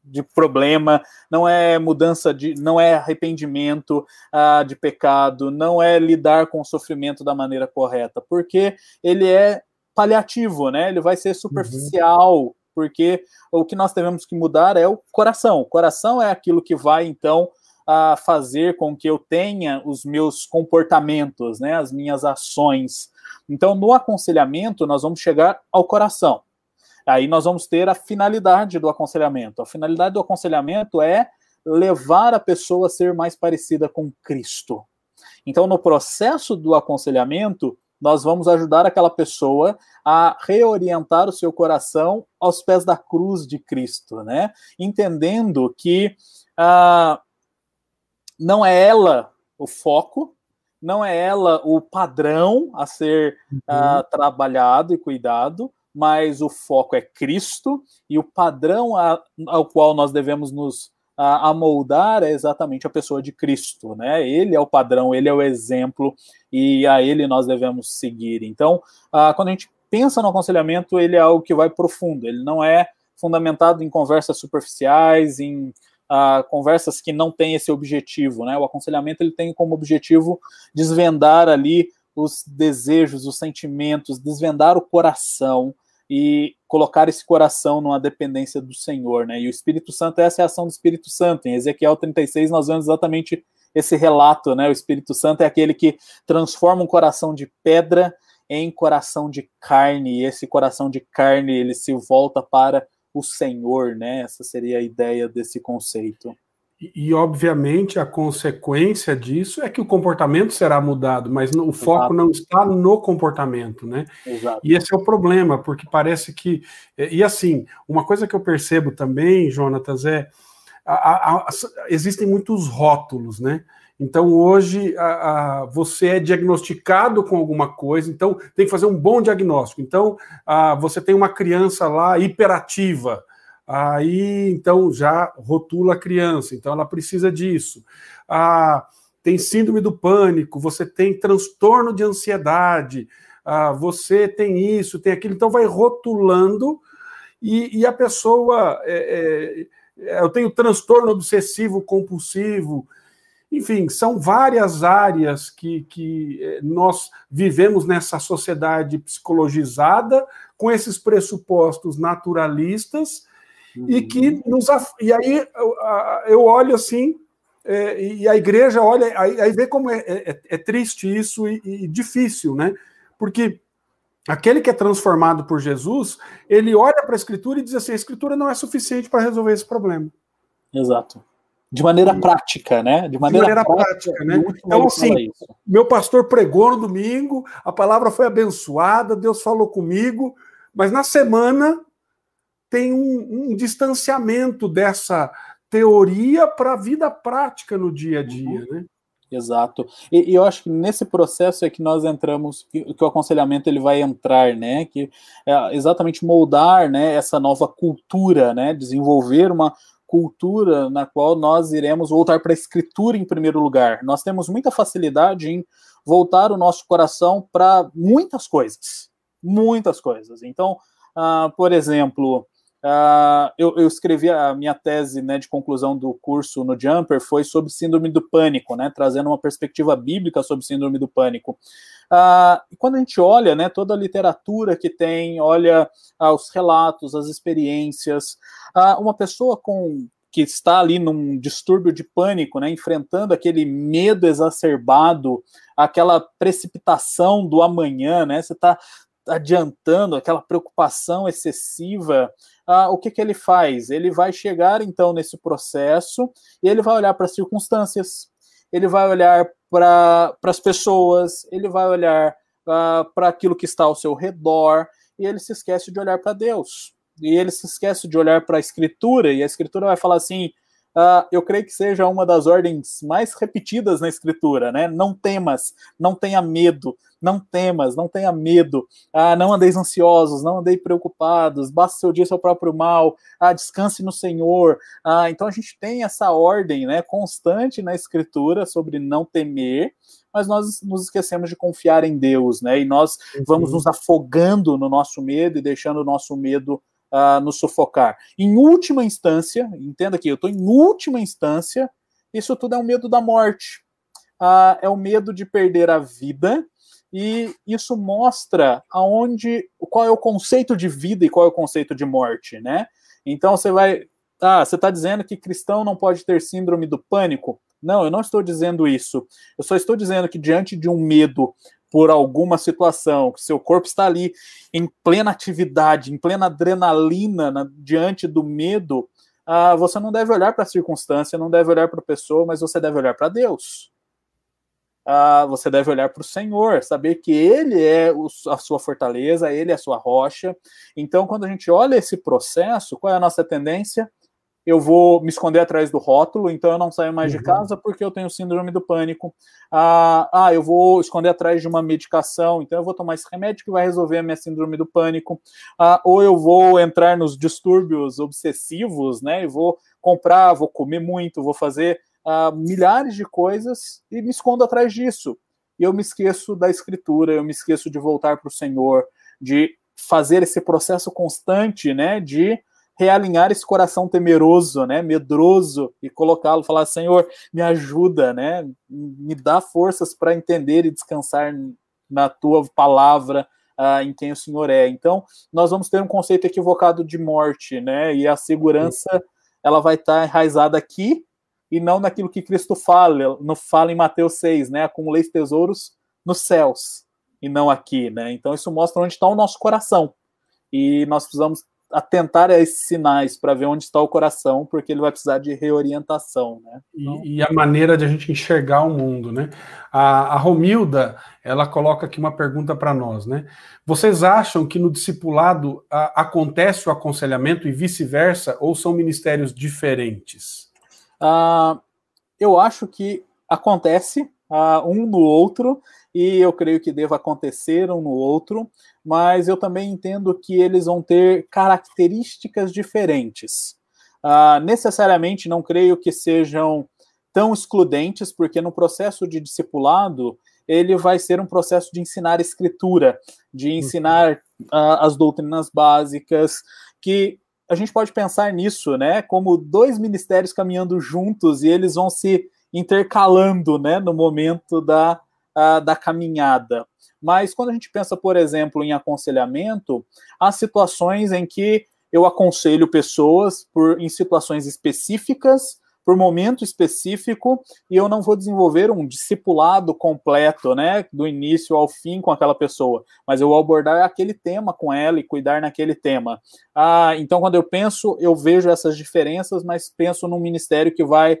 de problema, não é mudança de. não é arrependimento uh, de pecado, não é lidar com o sofrimento da maneira correta, porque ele é paliativo, né? Ele vai ser superficial. Uhum. Porque o que nós devemos que mudar é o coração. O coração é aquilo que vai, então, a fazer com que eu tenha os meus comportamentos, né, as minhas ações. Então, no aconselhamento, nós vamos chegar ao coração. Aí nós vamos ter a finalidade do aconselhamento. A finalidade do aconselhamento é levar a pessoa a ser mais parecida com Cristo. Então, no processo do aconselhamento, nós vamos ajudar aquela pessoa a reorientar o seu coração aos pés da cruz de Cristo, né? Entendendo que ah, não é ela o foco, não é ela o padrão a ser uhum. uh, trabalhado e cuidado, mas o foco é Cristo e o padrão a, ao qual nós devemos nos amoldar é exatamente a pessoa de Cristo, né? Ele é o padrão, ele é o exemplo e a ele nós devemos seguir. Então, uh, quando a gente pensa no aconselhamento, ele é algo que vai profundo, ele não é fundamentado em conversas superficiais, em uh, conversas que não têm esse objetivo, né? O aconselhamento ele tem como objetivo desvendar ali os desejos, os sentimentos, desvendar o coração e colocar esse coração numa dependência do Senhor, né? E o Espírito Santo, essa é a ação do Espírito Santo. Em Ezequiel 36 nós vemos exatamente esse relato, né? O Espírito Santo é aquele que transforma um coração de pedra em coração de carne, e esse coração de carne ele se volta para o Senhor, né? Essa seria a ideia desse conceito. E, e, obviamente, a consequência disso é que o comportamento será mudado, mas o foco não está no comportamento, né? Exato. E esse é o problema, porque parece que. E assim, uma coisa que eu percebo também, Jonatas, é. A, a, a, existem muitos rótulos, né? Então, hoje, a, a, você é diagnosticado com alguma coisa, então tem que fazer um bom diagnóstico. Então, a, você tem uma criança lá hiperativa, aí então já rotula a criança, então ela precisa disso. tem síndrome do pânico, você tem transtorno de ansiedade, você tem isso, tem aquilo, então vai rotulando e, e a pessoa. É, é, eu tenho transtorno obsessivo compulsivo. Enfim, são várias áreas que, que eh, nós vivemos nessa sociedade psicologizada, com esses pressupostos naturalistas, uhum. e que nos. E aí eu olho assim, é, e a igreja olha, aí, aí vê como é, é, é triste isso e, e, difícil, né? Porque Aquele que é transformado por Jesus, ele olha para a Escritura e diz assim: a Escritura não é suficiente para resolver esse problema. Exato. De maneira prática, né? De maneira, de maneira prática, prática, né? Então, assim, meu pastor pregou no domingo, a palavra foi abençoada, Deus falou comigo, mas na semana tem um, um distanciamento dessa teoria para a vida prática no dia a dia, uhum. né? Exato. E, e, eu acho que nesse processo é que nós entramos, que, que o aconselhamento ele vai entrar, né? Que é exatamente moldar, né? Essa nova cultura, né? Desenvolver uma cultura na qual nós iremos voltar para a escritura em primeiro lugar. Nós temos muita facilidade em voltar o nosso coração para muitas coisas, muitas coisas. Então, uh, por exemplo, Uh, eu, eu, escrevi a minha tese né, de conclusão do curso no Jumper foi sobre síndrome do pânico, né, trazendo uma perspectiva bíblica sobre síndrome do pânico. Uh, e quando a gente olha né, toda a literatura que tem, olha uh, os relatos, as experiências, uma pessoa com que está ali num distúrbio de pânico, né, enfrentando aquele medo exacerbado, aquela precipitação do amanhã, né, você está adiantando aquela preocupação excessiva, ah, o que, que ele faz? Ele vai chegar então nesse processo e ele vai olhar para as circunstâncias, ele vai olhar para as pessoas, ele vai olhar ah, para aquilo que está ao seu redor e ele se esquece de olhar para Deus. E ele se esquece de olhar para a Escritura, e a Escritura vai falar assim: uh, eu creio que seja uma das ordens mais repetidas na Escritura, né? Não temas, não tenha medo, não temas, não tenha medo, ah, não andeis ansiosos, não andeis preocupados, basta seu dia seu próprio mal, ah, descanse no Senhor. Ah, então a gente tem essa ordem né, constante na Escritura sobre não temer, mas nós nos esquecemos de confiar em Deus, né? E nós vamos nos afogando no nosso medo e deixando o nosso medo uh, nos sufocar. Em última instância, entenda aqui, eu estou em última instância, isso tudo é um medo da morte. Uh, é o medo de perder a vida, e isso mostra aonde qual é o conceito de vida e qual é o conceito de morte, né? Então você vai, ah, você está dizendo que cristão não pode ter síndrome do pânico? Não, eu não estou dizendo isso. Eu só estou dizendo que diante de um medo por alguma situação, que seu corpo está ali em plena atividade, em plena adrenalina na, diante do medo, ah, você não deve olhar para a circunstância, não deve olhar para a pessoa, mas você deve olhar para Deus. Ah, você deve olhar para o Senhor, saber que Ele é o, a sua fortaleza, Ele é a sua rocha. Então, quando a gente olha esse processo, qual é a nossa tendência? Eu vou me esconder atrás do rótulo, então eu não saio mais uhum. de casa porque eu tenho síndrome do pânico. Ah, ah, eu vou esconder atrás de uma medicação, então eu vou tomar esse remédio que vai resolver a minha síndrome do pânico. Ah, ou eu vou entrar nos distúrbios obsessivos, né? E vou comprar, vou comer muito, vou fazer ah, milhares de coisas e me escondo atrás disso. E eu me esqueço da escritura, eu me esqueço de voltar para o Senhor, de fazer esse processo constante, né? De realinhar esse coração temeroso, né, medroso e colocá-lo, falar, Senhor, me ajuda, né, me dá forças para entender e descansar na tua palavra, uh, em quem o Senhor é. Então, nós vamos ter um conceito equivocado de morte, né, e a segurança, ela vai estar tá enraizada aqui e não naquilo que Cristo fala, no fala em Mateus 6, né, acumuleis tesouros nos céus e não aqui, né. Então, isso mostra onde está o nosso coração. E nós precisamos atentar a esses sinais para ver onde está o coração, porque ele vai precisar de reorientação, né? Então... E, e, a maneira de a gente enxergar o mundo, né? A, a Romilda, ela coloca aqui uma pergunta para nós, né? Vocês acham que no discipulado a, acontece o aconselhamento e vice-versa, ou são ministérios diferentes? Ah, eu acho que acontece ah, um no outro, e eu creio que deva acontecer um no outro, mas eu também entendo que eles vão ter características diferentes. Uh, necessariamente não creio que sejam tão excludentes, porque no processo de discipulado ele vai ser um processo de ensinar escritura, de uhum. ensinar uh, as doutrinas básicas, que a gente pode pensar nisso, né, como dois ministérios caminhando juntos e eles vão se intercalando, né, no momento da da caminhada. Mas quando a gente pensa, por exemplo, em aconselhamento, há situações em que eu aconselho pessoas por, em situações específicas por momento específico e eu não vou desenvolver um discipulado completo, né, do início ao fim com aquela pessoa, mas eu vou abordar aquele tema com ela e cuidar naquele tema. Ah, então, quando eu penso, eu vejo essas diferenças, mas penso num ministério que vai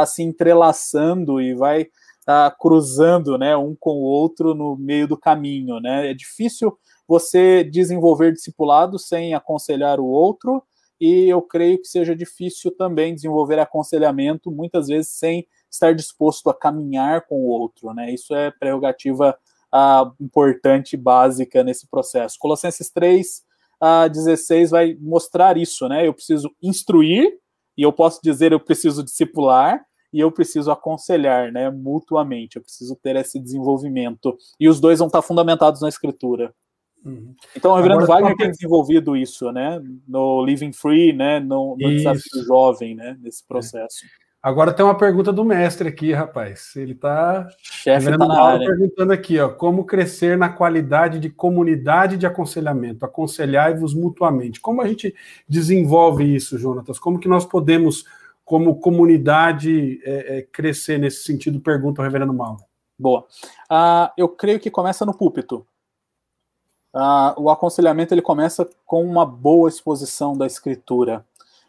ah, se entrelaçando e vai ah, cruzando, né, um com o outro no meio do caminho, né? É difícil você desenvolver discipulado sem aconselhar o outro e eu creio que seja difícil também desenvolver aconselhamento, muitas vezes sem estar disposto a caminhar com o outro, né? Isso é prerrogativa ah, importante, básica nesse processo. Colossenses 3, ah, 16 vai mostrar isso, né? Eu preciso instruir, e eu posso dizer eu preciso discipular, e eu preciso aconselhar, né, mutuamente, eu preciso ter esse desenvolvimento, e os dois vão estar fundamentados na escritura. Uhum. Então, o Reverendo Agora, Wagner tem desenvolvido isso, né? No Living Free, né? No, no desafio jovem, né? Nesse processo. É. Agora tem uma pergunta do mestre aqui, rapaz. Ele está Chefe tá na área. perguntando aqui, ó, como crescer na qualidade de comunidade de aconselhamento, aconselhai-vos mutuamente. Como a gente desenvolve isso, Jonatas? Como que nós podemos, como comunidade, é, é, crescer nesse sentido? Pergunta o Reverendo Mauro. Boa. Uh, eu creio que começa no púlpito uh, o aconselhamento ele começa com uma boa exposição da escritura.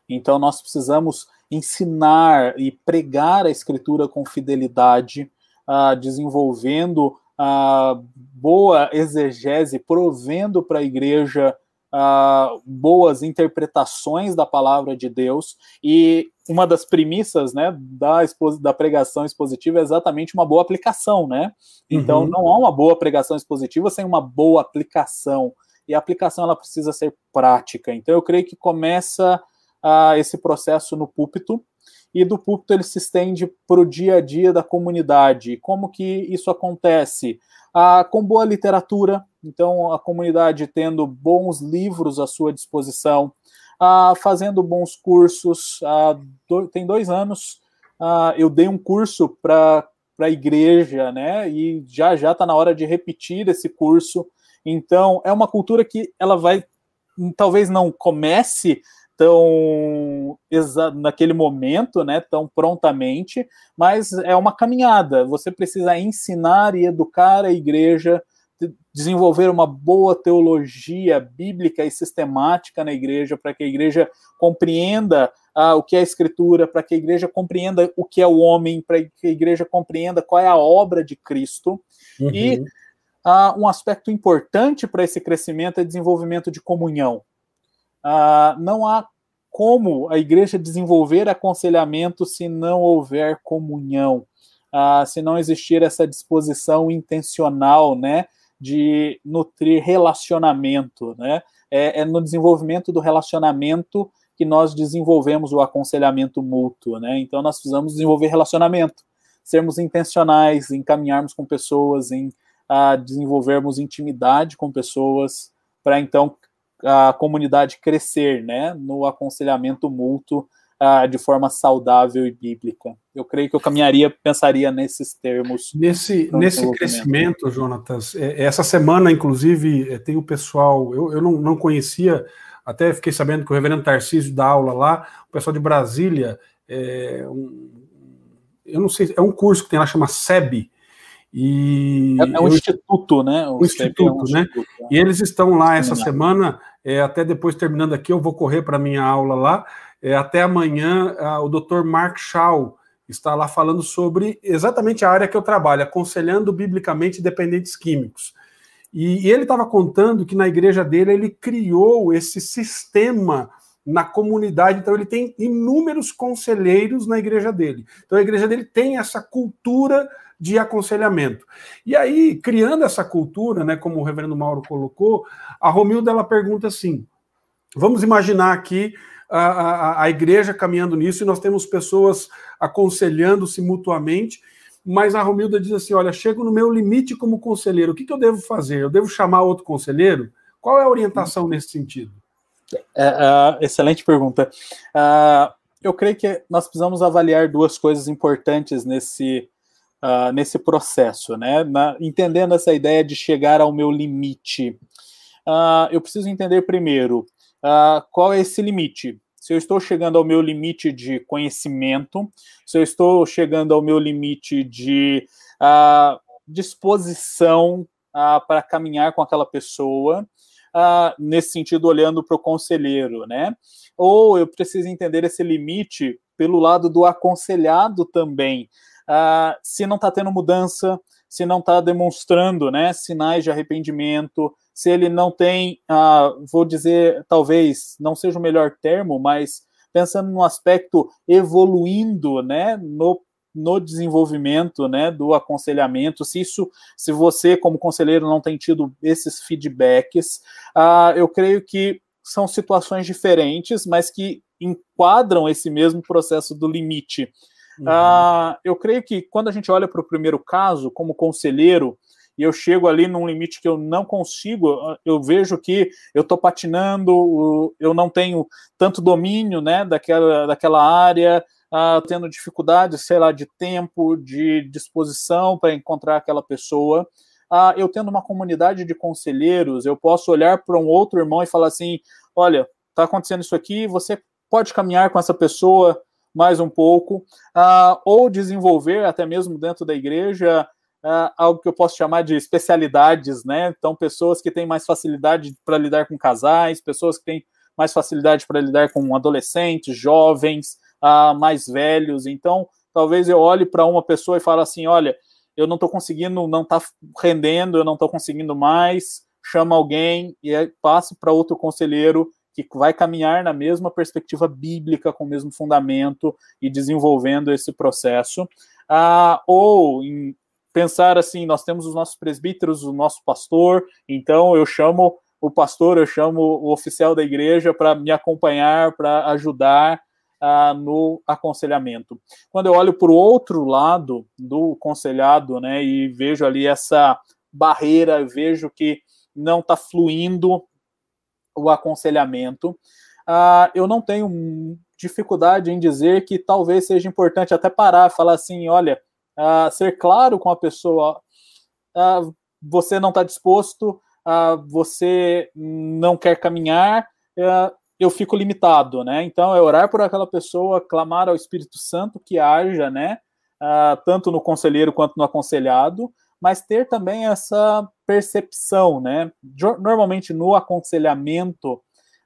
Então nós precisamos ensinar e pregar a escritura com fidelidade, uh, desenvolvendo uh, boa exegese, provendo para a igreja uh, boas interpretações da palavra de Deus e uma das premissas né, da, da pregação expositiva é exatamente uma boa aplicação, né? Então uhum. não há uma boa pregação expositiva sem uma boa aplicação. E a aplicação ela precisa ser prática. Então eu creio que começa uh, esse processo no púlpito, e do púlpito ele se estende para o dia a dia da comunidade. Como que isso acontece? Ah, com boa literatura, então a comunidade tendo bons livros à sua disposição, ah, fazendo bons cursos. Ah, do, tem dois anos ah, eu dei um curso para a igreja, né? E já já está na hora de repetir esse curso. Então é uma cultura que ela vai talvez não comece tão naquele momento, né, tão prontamente, mas é uma caminhada. Você precisa ensinar e educar a igreja, desenvolver uma boa teologia bíblica e sistemática na igreja, para que a igreja compreenda ah, o que é a escritura, para que a igreja compreenda o que é o homem, para que a igreja compreenda qual é a obra de Cristo. Uhum. E ah, um aspecto importante para esse crescimento é desenvolvimento de comunhão. Uh, não há como a igreja desenvolver aconselhamento se não houver comunhão, uh, se não existir essa disposição intencional, né, de nutrir relacionamento, né? É, é, no desenvolvimento do relacionamento que nós desenvolvemos o aconselhamento mútuo, né? Então nós precisamos desenvolver relacionamento, sermos intencionais, em caminharmos com pessoas, em uh, desenvolvermos intimidade com pessoas, para então a comunidade crescer, né, no aconselhamento mútuo uh, de forma saudável e bíblica. Eu creio que eu caminharia, pensaria nesses termos. Nesse, nesse crescimento, Jonatas, é, essa semana, inclusive, é, tem o pessoal, eu, eu não, não conhecia, até fiquei sabendo que o reverendo Tarcísio dá aula lá, o pessoal de Brasília, é um, eu não sei, é um curso que tem lá, chama SEB, e é, é um eu, instituto, né? O, instituto, é um né? Instituto, é. E eles estão lá essa semana, é, até depois terminando aqui, eu vou correr para minha aula lá. É, até amanhã, a, o Dr. Mark Shaw está lá falando sobre exatamente a área que eu trabalho, aconselhando biblicamente dependentes químicos. E, e ele estava contando que na igreja dele ele criou esse sistema na comunidade, então ele tem inúmeros conselheiros na igreja dele. Então a igreja dele tem essa cultura de aconselhamento. E aí, criando essa cultura, né, como o reverendo Mauro colocou, a Romilda ela pergunta assim: vamos imaginar aqui a, a, a igreja caminhando nisso e nós temos pessoas aconselhando-se mutuamente, mas a Romilda diz assim: olha, chego no meu limite como conselheiro, o que, que eu devo fazer? Eu devo chamar outro conselheiro? Qual é a orientação nesse sentido? É, uh, excelente pergunta. Uh, eu creio que nós precisamos avaliar duas coisas importantes nesse uh, nesse processo, né? Na, entendendo essa ideia de chegar ao meu limite. Uh, eu preciso entender primeiro uh, qual é esse limite. se eu estou chegando ao meu limite de conhecimento, se eu estou chegando ao meu limite de disposição para caminhar com aquela pessoa, nesse sentido, olhando para o conselheiro, né? Ou eu preciso entender esse limite pelo lado do aconselhado também. Se não está tendo mudança, se não está demonstrando né, sinais de arrependimento, se ele não tem, ah, vou dizer, talvez não seja o melhor termo, mas pensando no aspecto evoluindo, né, no, no desenvolvimento, né, do aconselhamento, se isso, se você como conselheiro não tem tido esses feedbacks, ah, eu creio que são situações diferentes, mas que enquadram esse mesmo processo do limite. Uhum. Ah, eu creio que quando a gente olha para o primeiro caso, como conselheiro, e eu chego ali num limite que eu não consigo, eu vejo que eu estou patinando, eu não tenho tanto domínio né, daquela, daquela área, uh, tendo dificuldade, sei lá, de tempo, de disposição para encontrar aquela pessoa. Eu tendo uma comunidade de conselheiros, eu posso olhar para um outro irmão e falar assim: olha, está acontecendo isso aqui, você pode caminhar com essa pessoa mais um pouco, uh, ou desenvolver até mesmo dentro da igreja uh, algo que eu posso chamar de especialidades, né? Então, pessoas que têm mais facilidade para lidar com casais, pessoas que têm mais facilidade para lidar com adolescentes, jovens, uh, mais velhos. Então, talvez eu olhe para uma pessoa e fale assim: olha, eu não estou conseguindo, não está rendendo, eu não estou conseguindo mais. Chama alguém e passe para outro conselheiro que vai caminhar na mesma perspectiva bíblica, com o mesmo fundamento e desenvolvendo esse processo. Ah, ou em pensar assim, nós temos os nossos presbíteros, o nosso pastor, então eu chamo o pastor, eu chamo o oficial da igreja para me acompanhar, para ajudar uh, no aconselhamento. Quando eu olho para o outro lado do conselhado, né, e vejo ali essa barreira, vejo que não está fluindo o aconselhamento, uh, eu não tenho dificuldade em dizer que talvez seja importante até parar, falar assim, olha, uh, ser claro com a pessoa. Uh, você não está disposto, você não quer caminhar, eu fico limitado, né? Então é orar por aquela pessoa, clamar ao Espírito Santo que haja, né? tanto no conselheiro quanto no aconselhado, mas ter também essa percepção, né? Normalmente no aconselhamento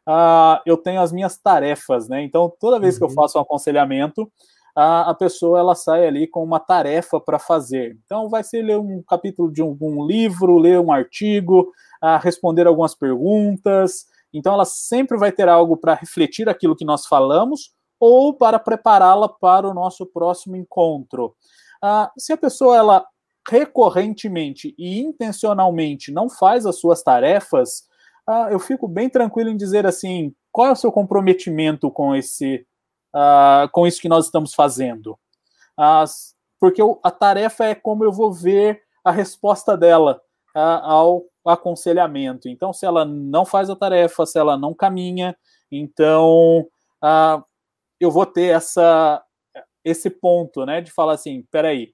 uh, eu tenho as minhas tarefas, né? Então toda vez uhum. que eu uhum. faço um aconselhamento, a, a pessoa ela sai ali com uma tarefa para fazer. Então, vai ser ler um capítulo de algum livro, ler um artigo, a responder algumas perguntas. Então, ela sempre vai ter algo para refletir aquilo que nós falamos ou para prepará-la para o nosso próximo encontro. Ah, se a pessoa ela recorrentemente e intencionalmente não faz as suas tarefas, ah, eu fico bem tranquilo em dizer assim: qual é o seu comprometimento com esse uh, com isso que nós estamos fazendo. Porque eu, a tarefa é como eu vou ver a resposta dela ao aconselhamento. Então, se ela não faz a tarefa, se ela não caminha, então uh, eu vou ter essa, esse ponto, né, de falar assim, peraí,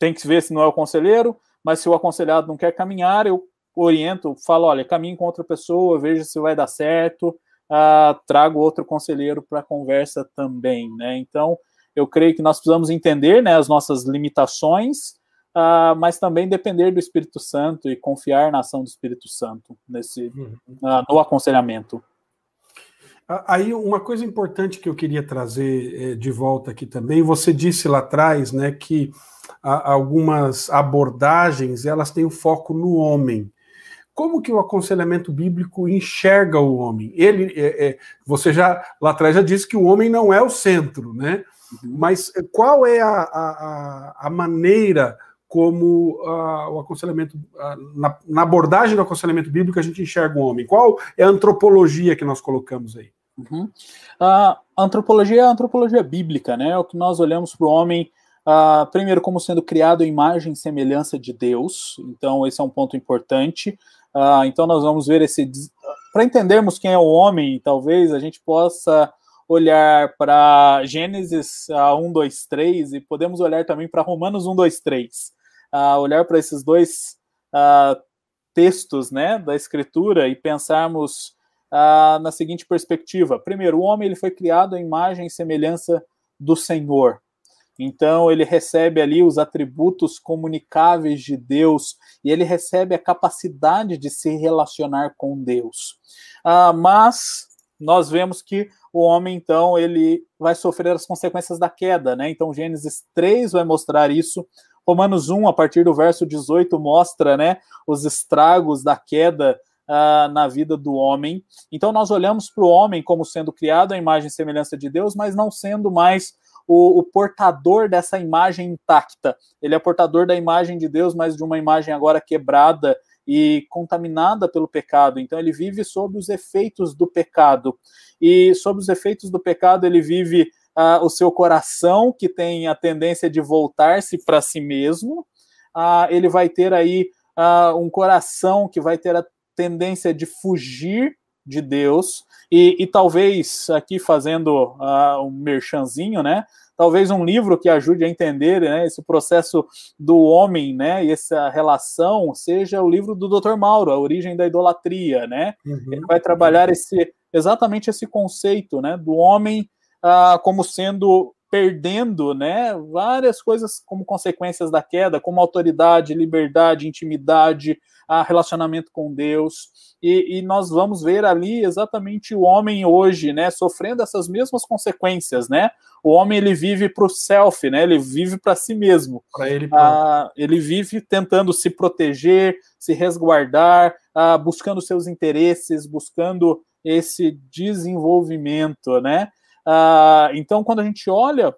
tem que ver se não é o conselheiro, mas se o aconselhado não quer caminhar, eu oriento, falo, olha, caminhe com outra pessoa, veja se vai dar certo, uh, trago outro conselheiro para a conversa também, né? Então, eu creio que nós precisamos entender né, as nossas limitações, uh, mas também depender do Espírito Santo e confiar na ação do Espírito Santo nesse, uh, no aconselhamento. Aí, uma coisa importante que eu queria trazer eh, de volta aqui também, você disse lá atrás, né, que algumas abordagens, elas têm o foco no homem como que o aconselhamento bíblico enxerga o homem? Ele, é, é, você já lá atrás já disse que o homem não é o centro, né? Uhum. Mas qual é a, a, a maneira como uh, o aconselhamento, uh, na, na, abordagem do aconselhamento bíblico a gente enxerga o homem? Qual é a antropologia que nós colocamos aí? Uhum. A antropologia é a antropologia bíblica, né? É o que nós olhamos para o homem Uh, primeiro, como sendo criado em imagem e semelhança de Deus, então esse é um ponto importante. Uh, então, nós vamos ver esse. Para entendermos quem é o homem, talvez a gente possa olhar para Gênesis uh, 1, 2, 3 e podemos olhar também para Romanos 1, 2, 3. Uh, olhar para esses dois uh, textos né, da Escritura e pensarmos ah, na seguinte perspectiva: primeiro, o homem ele foi criado à imagem e semelhança do Senhor. Então ele recebe ali os atributos comunicáveis de Deus e ele recebe a capacidade de se relacionar com Deus. Ah, mas nós vemos que o homem então ele vai sofrer as consequências da queda, né? Então Gênesis 3 vai mostrar isso. Romanos 1, a partir do verso 18, mostra né, os estragos da queda uh, na vida do homem. Então, nós olhamos para o homem como sendo criado à imagem e semelhança de Deus, mas não sendo mais o, o, portador dessa imagem intacta. Ele é portador da imagem de Deus, mas de uma imagem agora quebrada e contaminada pelo pecado. Então ele vive sob os efeitos do pecado. E sob os efeitos do pecado ele vive uh, o seu coração, que tem a tendência de voltar-se para si mesmo. Uh, ele vai ter aí uh, um coração que vai ter a tendência de fugir de Deus. E, e talvez, aqui fazendo um merchanzinho, né? talvez um livro que ajude a entender né, esse processo do homem, né, e essa relação, seja o livro do Dr. Mauro, A Origem da Idolatria, né? Uhum. Ele vai trabalhar esse exatamente esse conceito, né, do homem ah, como sendo perdendo, né, várias coisas como consequências da queda, como autoridade, liberdade, intimidade, a relacionamento com Deus, e, e, nós vamos ver ali exatamente o homem hoje, né, sofrendo essas mesmas consequências, né? O homem ele vive para o self, né? Ele vive para si mesmo. Para ele. Ah, ele vive tentando se proteger, se resguardar, ah, buscando seus interesses, buscando esse desenvolvimento, né? Ah, então, quando a gente olha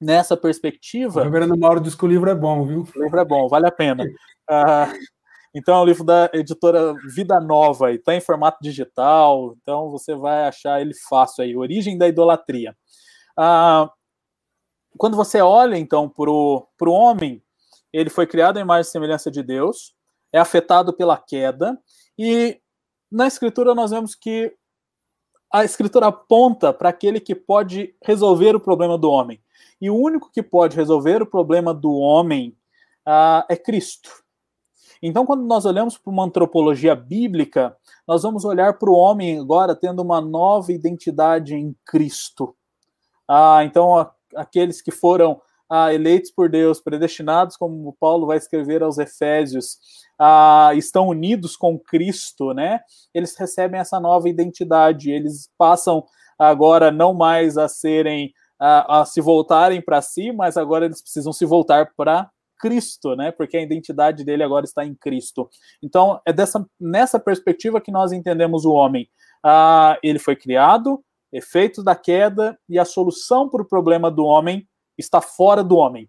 nessa perspectiva. O reverendo Mauro diz que o livro é bom, viu? O livro é bom, vale a pena. Ah, então é um livro da editora Vida Nova, e está em formato digital, então você vai achar ele fácil aí, Origem da Idolatria. Ah, quando você olha, então, para o homem, ele foi criado em imagem e semelhança de Deus, é afetado pela queda, e na Escritura nós vemos que a Escritura aponta para aquele que pode resolver o problema do homem. E o único que pode resolver o problema do homem ah, é Cristo. Então, quando nós olhamos para uma antropologia bíblica, nós vamos olhar para o homem agora tendo uma nova identidade em Cristo. Ah, então, a, aqueles que foram eleitos por Deus, predestinados, como Paulo vai escrever aos Efésios, estão unidos com Cristo, né? Eles recebem essa nova identidade, eles passam agora não mais a serem a, a se voltarem para si, mas agora eles precisam se voltar para Cristo, né? Porque a identidade dele agora está em Cristo. Então, é dessa, nessa perspectiva que nós entendemos o homem. Ah, ele foi criado, efeitos da queda, e a solução para o problema do homem está fora do homem.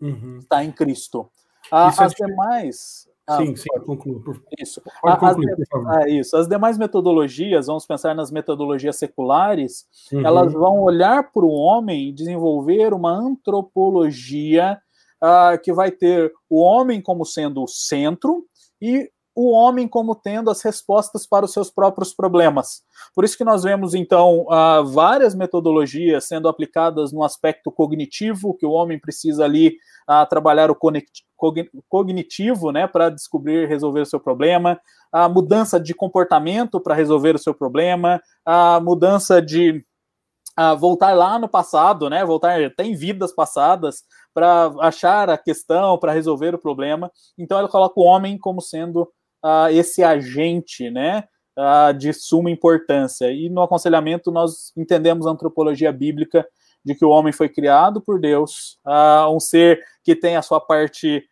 Uhum. Está em Cristo. Ah, é as demais. Ah, sim, sim, concluo. Isso. Concluir, por favor. É, isso. As demais metodologias, vamos pensar nas metodologias seculares, uhum. elas vão olhar para o homem e desenvolver uma antropologia uh, que vai ter o homem como sendo o centro e o homem como tendo as respostas para os seus próprios problemas. Por isso que nós vemos, então, uh, várias metodologias sendo aplicadas no aspecto cognitivo, que o homem precisa ali uh, trabalhar o cognitivo né, para descobrir resolver o seu problema, a mudança de comportamento para resolver o seu problema, a mudança de uh, voltar lá no passado, né, voltar até em vidas passadas, para achar a questão, para resolver o problema. Então ela coloca o homem como sendo uh, esse agente, né, uh, de suma importância. E no aconselhamento nós entendemos a antropologia bíblica de que o homem foi criado por Deus, uh, um ser que tem a sua parte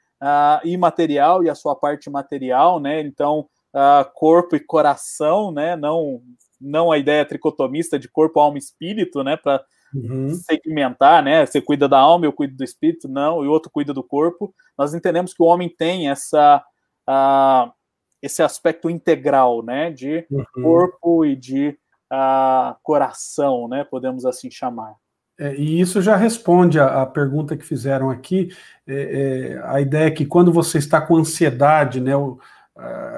imaterial e a sua parte material, né? Então corpo e coração, né? Não não a ideia tricotomista de corpo, alma e espírito, né? Para uhum. segmentar, né? Você cuida da alma, eu cuido do espírito, não, e o outro cuida do corpo. Nós entendemos que o homem tem essa uh, esse aspecto integral, né? De uhum. corpo e de uh, coração, né? Podemos assim chamar. É, e isso já responde a, a pergunta que fizeram aqui. É, é, a ideia é que quando você está com ansiedade, né?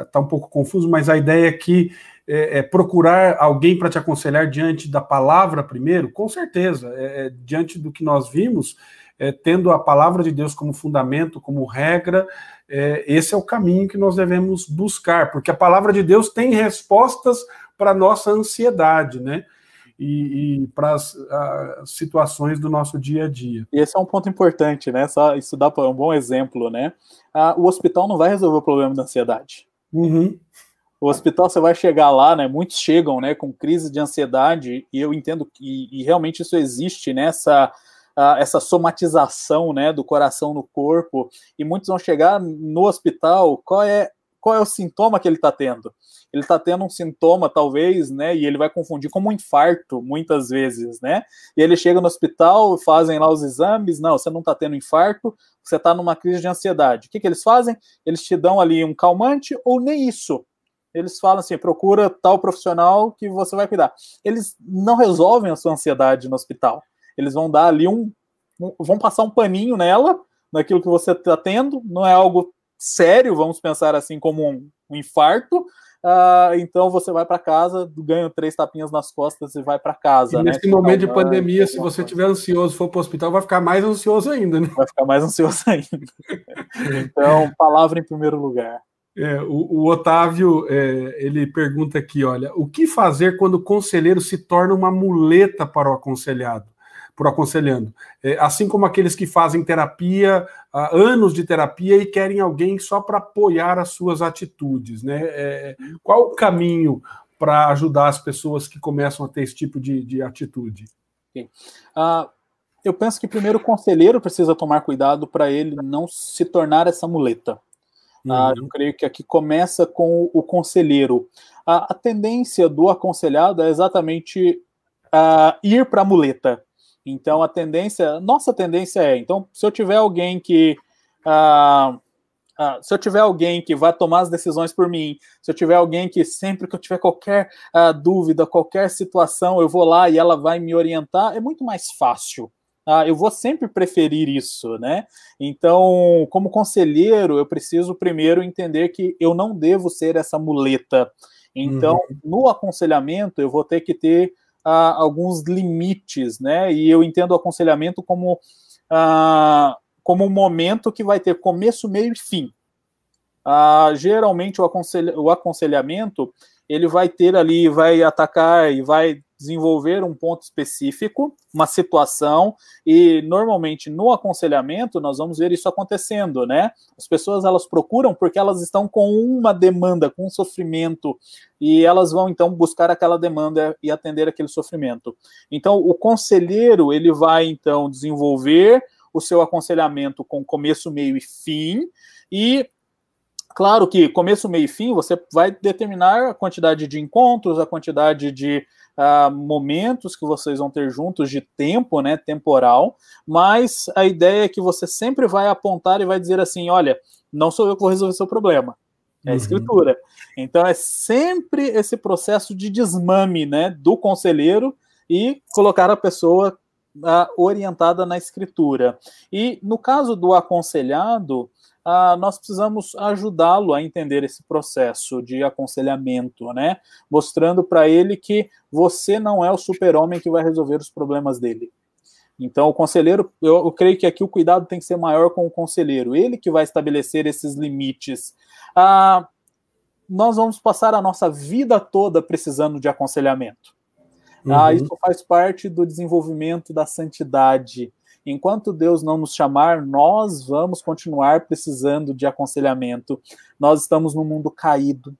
Está uh, um pouco confuso, mas a ideia é que é, é, procurar alguém para te aconselhar diante da palavra primeiro? Com certeza, é, é, diante do que nós vimos, tendo a palavra de Deus como fundamento, como regra, é, esse é o caminho que nós devemos buscar, porque a palavra de Deus tem respostas para nossa ansiedade, né? E, e para as situações do nosso dia a dia. E esse é um ponto importante, né? Só isso dá para um bom exemplo, né? Ah, o hospital não vai resolver o problema da ansiedade. Uhum. O hospital você vai chegar lá, né? Muitos chegam, né, com crise de ansiedade e eu entendo que e realmente isso existe, né? Essa, somatização, né, do coração no corpo e muitos vão chegar no hospital. Qual é qual é o sintoma que ele está tendo? Ele está tendo um sintoma, talvez, né? E ele vai confundir como um infarto, muitas vezes, né? E ele chega no hospital, fazem lá os exames, não, você não está tendo infarto, você está numa crise de ansiedade. O que, que eles fazem? Eles te dão ali um calmante ou nem isso eles falam assim: procura tal profissional que você vai cuidar. Eles não resolvem a sua ansiedade no hospital. Eles vão dar ali um. um vão passar um paninho nela, naquilo que você está tendo, não é algo sério, vamos pensar assim, como um, um infarto. Uh, então você vai para casa, ganha três tapinhas nas costas e vai para casa. E né? nesse momento de pandemia, se você estiver ansioso, for para o hospital, vai ficar mais ansioso ainda, né? Vai ficar mais ansioso ainda. então, palavra em primeiro lugar. É, o, o, Otávio é, ele pergunta aqui: olha, o que fazer quando o conselheiro se torna uma muleta para o aconselhado, por aconselhando? É, assim como aqueles que fazem terapia, há anos de terapia e querem alguém só para apoiar as suas atitudes, né? É, qual o caminho para ajudar as pessoas que começam a ter esse tipo de, de atitude? Okay. Uh, eu penso que primeiro o conselheiro precisa tomar cuidado para ele não se tornar essa muleta. Ah, eu uhum. creio que aqui começa com o conselheiro. A, a tendência do aconselhado é exatamente uh, ir para a muleta. Então, a tendência, nossa tendência é, então, se eu tiver alguém que. Uh, uh, se eu tiver alguém que vai tomar as decisões por mim, se eu tiver alguém que sempre que eu tiver qualquer dúvida, qualquer situação, eu vou lá e ela vai me orientar, é muito mais fácil. Ah, eu vou sempre preferir isso, né? Então, como conselheiro, eu preciso primeiro entender que eu não devo ser essa muleta. Então, uhum. no aconselhamento, eu vou ter que ter alguns limites, né? E eu entendo o aconselhamento como, como um momento que vai ter começo, meio e fim. Geralmente, o, aconselha o aconselhamento ele vai ter ali, vai atacar e vai desenvolver um ponto específico, uma situação, e normalmente no aconselhamento nós vamos ver isso acontecendo, né? As pessoas elas procuram porque elas estão com uma demanda, com um sofrimento, e elas vão então buscar aquela demanda e atender aquele sofrimento. Então, o conselheiro, ele vai então desenvolver o seu aconselhamento com começo, meio e fim, e Claro que começo, meio e fim, você vai determinar a quantidade de encontros, a quantidade de uh, momentos que vocês vão ter juntos de tempo, né, temporal, mas a ideia é que você sempre vai apontar e vai dizer assim, olha, não sou eu que vou resolver seu problema, é a uhum. escritura. Então é sempre esse processo de desmame, né, do conselheiro e colocar a pessoa uh, orientada na escritura. E no caso do aconselhado, ah, nós precisamos ajudá-lo a entender esse processo de aconselhamento, né? Mostrando para ele que você não é o super-homem que vai resolver os problemas dele. Então, o conselheiro, eu, eu, creio que aqui o cuidado tem que ser maior com o conselheiro, ele que vai estabelecer esses limites. Ah, nós vamos passar a nossa vida toda precisando de aconselhamento. Ah, uhum. Ah, isso faz parte do desenvolvimento da santidade. Enquanto Deus não nos chamar, nós vamos continuar precisando de aconselhamento. Nós estamos num mundo caído,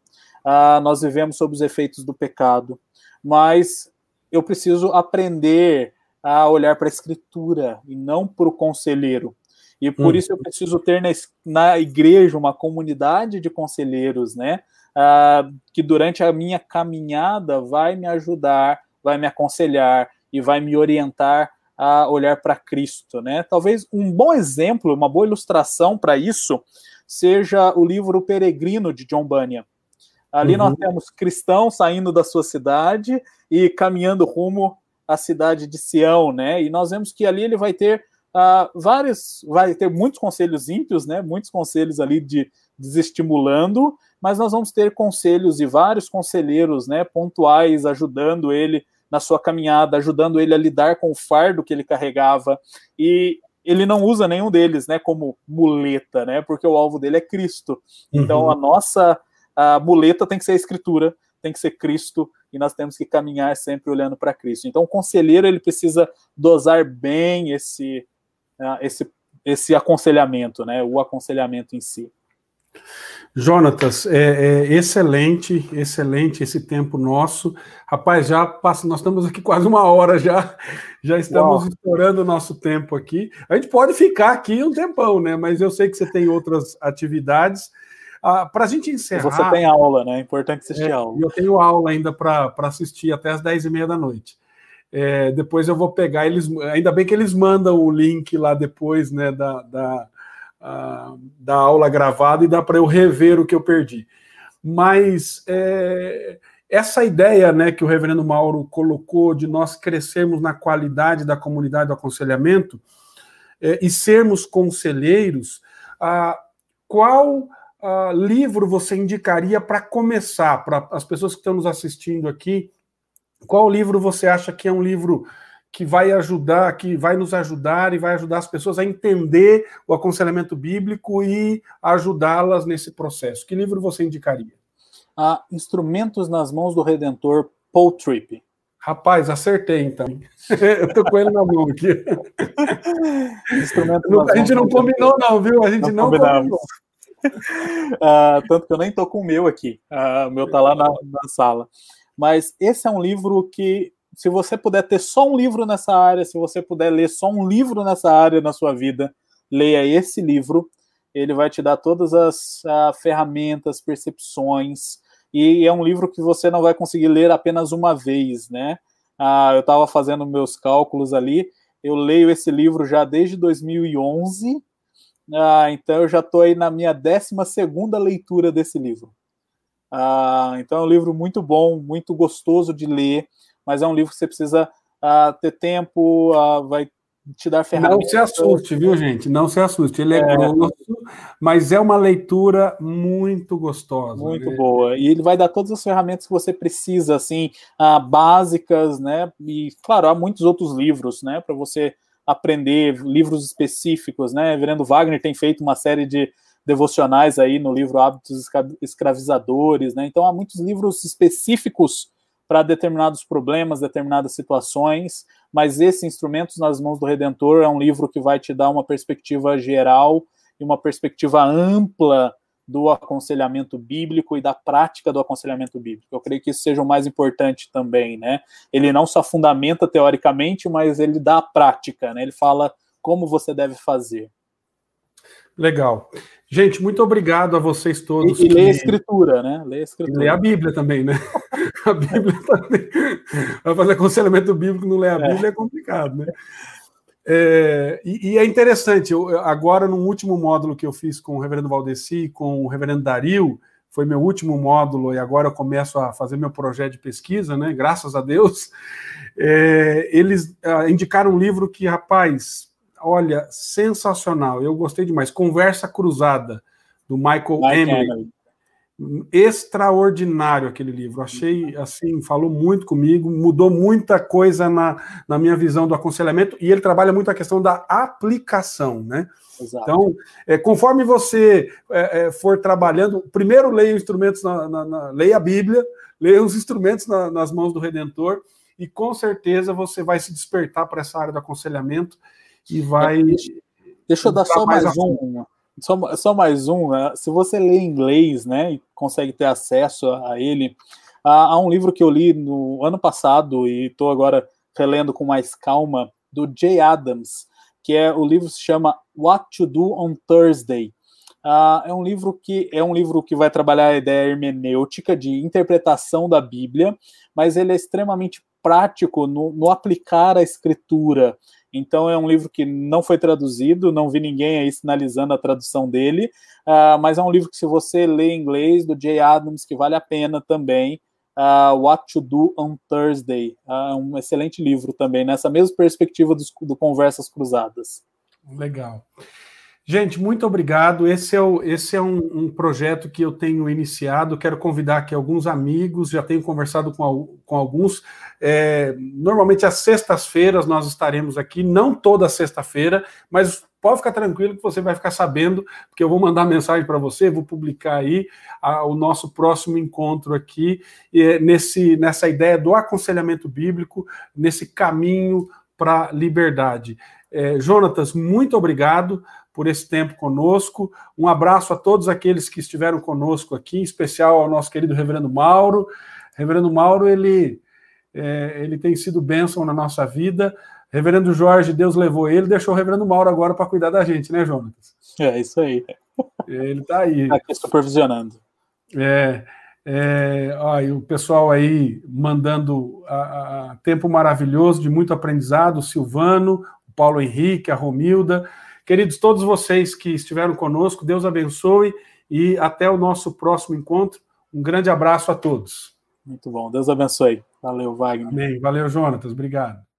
uh, nós vivemos sob os efeitos do pecado, mas eu preciso aprender a olhar para a Escritura e não para o conselheiro. E por hum. isso eu preciso ter na, na, igreja uma comunidade de conselheiros, né? Uh, que durante a minha caminhada vai me ajudar, vai me aconselhar e vai me orientar a olhar para Cristo, né? Talvez um bom exemplo, uma boa ilustração para isso seja o livro Peregrino de John Bunyan. Ali uhum. nós temos cristãos saindo da sua cidade e caminhando rumo à cidade de Sião, né? E nós vemos que ali ele vai ter uh, vários, vai ter muitos conselhos ímpios, né? Muitos conselhos ali de desestimulando, mas nós vamos ter conselhos e vários conselheiros, né? Pontuais ajudando ele na sua caminhada, ajudando ele a lidar com o fardo que ele carregava. E ele não usa nenhum deles, né, como muleta, né, porque o alvo dele é Cristo. Então uhum. a nossa a muleta tem que ser a escritura, tem que ser Cristo e nós temos que caminhar sempre olhando para Cristo. Então, o conselheiro ele precisa dosar bem esse, uh, esse, esse aconselhamento, né? O aconselhamento em si. Jonatas, é, é, excelente, excelente esse tempo nosso. Rapaz, já passa, nós estamos aqui quase uma hora já, já estamos Uau. estourando o nosso tempo aqui. A gente pode ficar aqui um tempão, né? Mas eu sei que você tem outras atividades. Ah, para a gente encerrar. Você tem aula, né? É importante assistir é, aula. Eu tenho aula ainda para assistir até as 10 e meia da noite. É, depois eu vou pegar eles. Ainda bem que eles mandam o link lá depois, né? Da, da da aula gravada e dá para eu rever o que eu perdi. Mas é, essa ideia né, que o reverendo Mauro colocou de nós crescermos na qualidade da comunidade do aconselhamento é, e sermos conselheiros, qual livro você indicaria para começar, para as pessoas que estão nos assistindo aqui? Qual livro você acha que é um livro que vai ajudar, que vai nos ajudar e vai ajudar as pessoas a entender o aconselhamento bíblico e ajudá-las nesse processo. Que livro você indicaria? Ah, Instrumentos nas Mãos do Redentor, Paul Tripp. Rapaz, acertei então. Eu tô com ele na mão aqui. a gente não combinou, não, viu? A gente não, não combinou. Uh, tanto que eu nem tô com o meu aqui. Uh, o meu tá lá na, na sala. Mas esse é um livro que se você puder ter só um livro nessa área, se você puder ler só um livro nessa área na sua vida, leia esse livro. Ele vai te dar todas as uh, ferramentas, percepções, e é um livro que você não vai conseguir ler apenas uma vez, né? Uh, eu estava fazendo meus cálculos ali, eu leio esse livro já desde 2011, uh, ah, então eu já estou aí na minha 12 segunda leitura desse livro. Uh, então é um livro muito bom, muito gostoso de ler mas é um livro que você precisa uh, ter tempo, uh, vai te dar ferramentas. Não se assuste, viu, gente? Não se assuste. Ele é, é grosso, mas é uma leitura muito gostosa. Muito né? boa. E ele vai dar todas as ferramentas que você precisa, assim, uh, básicas, né? E, claro, há muitos outros livros, né? Para você aprender, livros específicos, né? Verendo Wagner tem feito uma série de devocionais aí no livro Hábitos Escravizadores, né? Então há muitos livros específicos para determinados problemas, determinadas situações, mas esse Instrumentos nas Mãos do Redentor é um livro que vai te dar uma perspectiva geral e uma perspectiva ampla do aconselhamento bíblico e da prática do aconselhamento bíblico. Eu creio que isso seja o mais importante também, né? Ele não só fundamenta teoricamente, mas ele dá a prática, né? Ele fala como você deve fazer. Legal. Gente, muito obrigado a vocês todos. E, e que... lê a escritura, né? Lê a escritura. E lê a Bíblia também, né? A Bíblia. Vai fazer aconselhamento bíblico, não lê a é. Bíblia, é, complicado, né? É, e, e, é interessante, eu, agora no último módulo que eu fiz com o reverendo Valdeci, com o reverendo Dario, foi meu último módulo e agora eu começo a fazer meu projeto de pesquisa, né? Graças a Deus. É, eles ah, indicaram um livro que, rapaz, olha, sensacional. Eu gostei demais. Conversa Cruzada, do Michael Emery. Extraordinário aquele livro. Achei, assim, falou muito comigo, mudou muita coisa na, na minha visão do aconselhamento e ele trabalha muito a questão da aplicação, né? Exato. Então, é, conforme você é, é, for trabalhando, primeiro leia instrumentos, na, na, na, leia a Bíblia, leia os instrumentos na, nas mãos do Redentor e com certeza você vai se despertar para essa área do aconselhamento e vai. Deixa eu dar só mais, mais um. Só, só mais um. Né? Se você lê inglês, né, e consegue ter acesso a ele, há, há um livro que eu li no ano passado e estou agora relendo com mais calma, do Jay Adams, que é o livro se chama What to Do on Thursday. Uh, é um livro que é um livro que vai trabalhar a ideia hermenêutica de interpretação da Bíblia, mas ele é extremamente prático no, no aplicar a escritura. Então é um livro que não foi traduzido, não vi ninguém aí sinalizando a tradução dele, uh, mas é um livro que se você lê em inglês, do Jay Adams, que vale a pena também, uh, What to Do on Thursday, é uh, um excelente livro também, nessa mesma perspectiva do, do Conversas Cruzadas. Legal. Gente, muito obrigado. Esse é, o, esse é um, um, projeto que eu tenho iniciado. Quero convidar aqui alguns amigos, já tenho conversado com, com alguns. É, normalmente, às sextas-feiras, nós estaremos aqui, não toda sexta-feira, mas pode ficar tranquilo que você vai ficar sabendo, porque eu vou mandar mensagem para você, vou publicar aí a, o nosso próximo encontro aqui, é, nesse, nessa ideia do aconselhamento bíblico, nesse caminho para a liberdade. É, Jonatas, muito obrigado por esse tempo conosco. Um abraço a todos aqueles que estiveram conosco aqui, em especial ao nosso querido Reverendo Mauro. Reverendo Mauro, ele, é, ele tem sido bênção na nossa vida. Reverendo Jorge, Deus levou ele, deixou o Reverendo Mauro agora para cuidar da gente, né, Jonas? É isso aí. Ele está aí. Está aqui supervisionando. É, é, ó, o pessoal aí mandando a, a, tempo maravilhoso, de muito aprendizado, o Silvano, o Paulo Henrique, a Romilda. Queridos, todos vocês que estiveram conosco, Deus abençoe e até o nosso próximo encontro. Um grande abraço a todos. Muito bom, Deus abençoe. Valeu, Wagner. Amém. Valeu, Jonatas. Obrigado.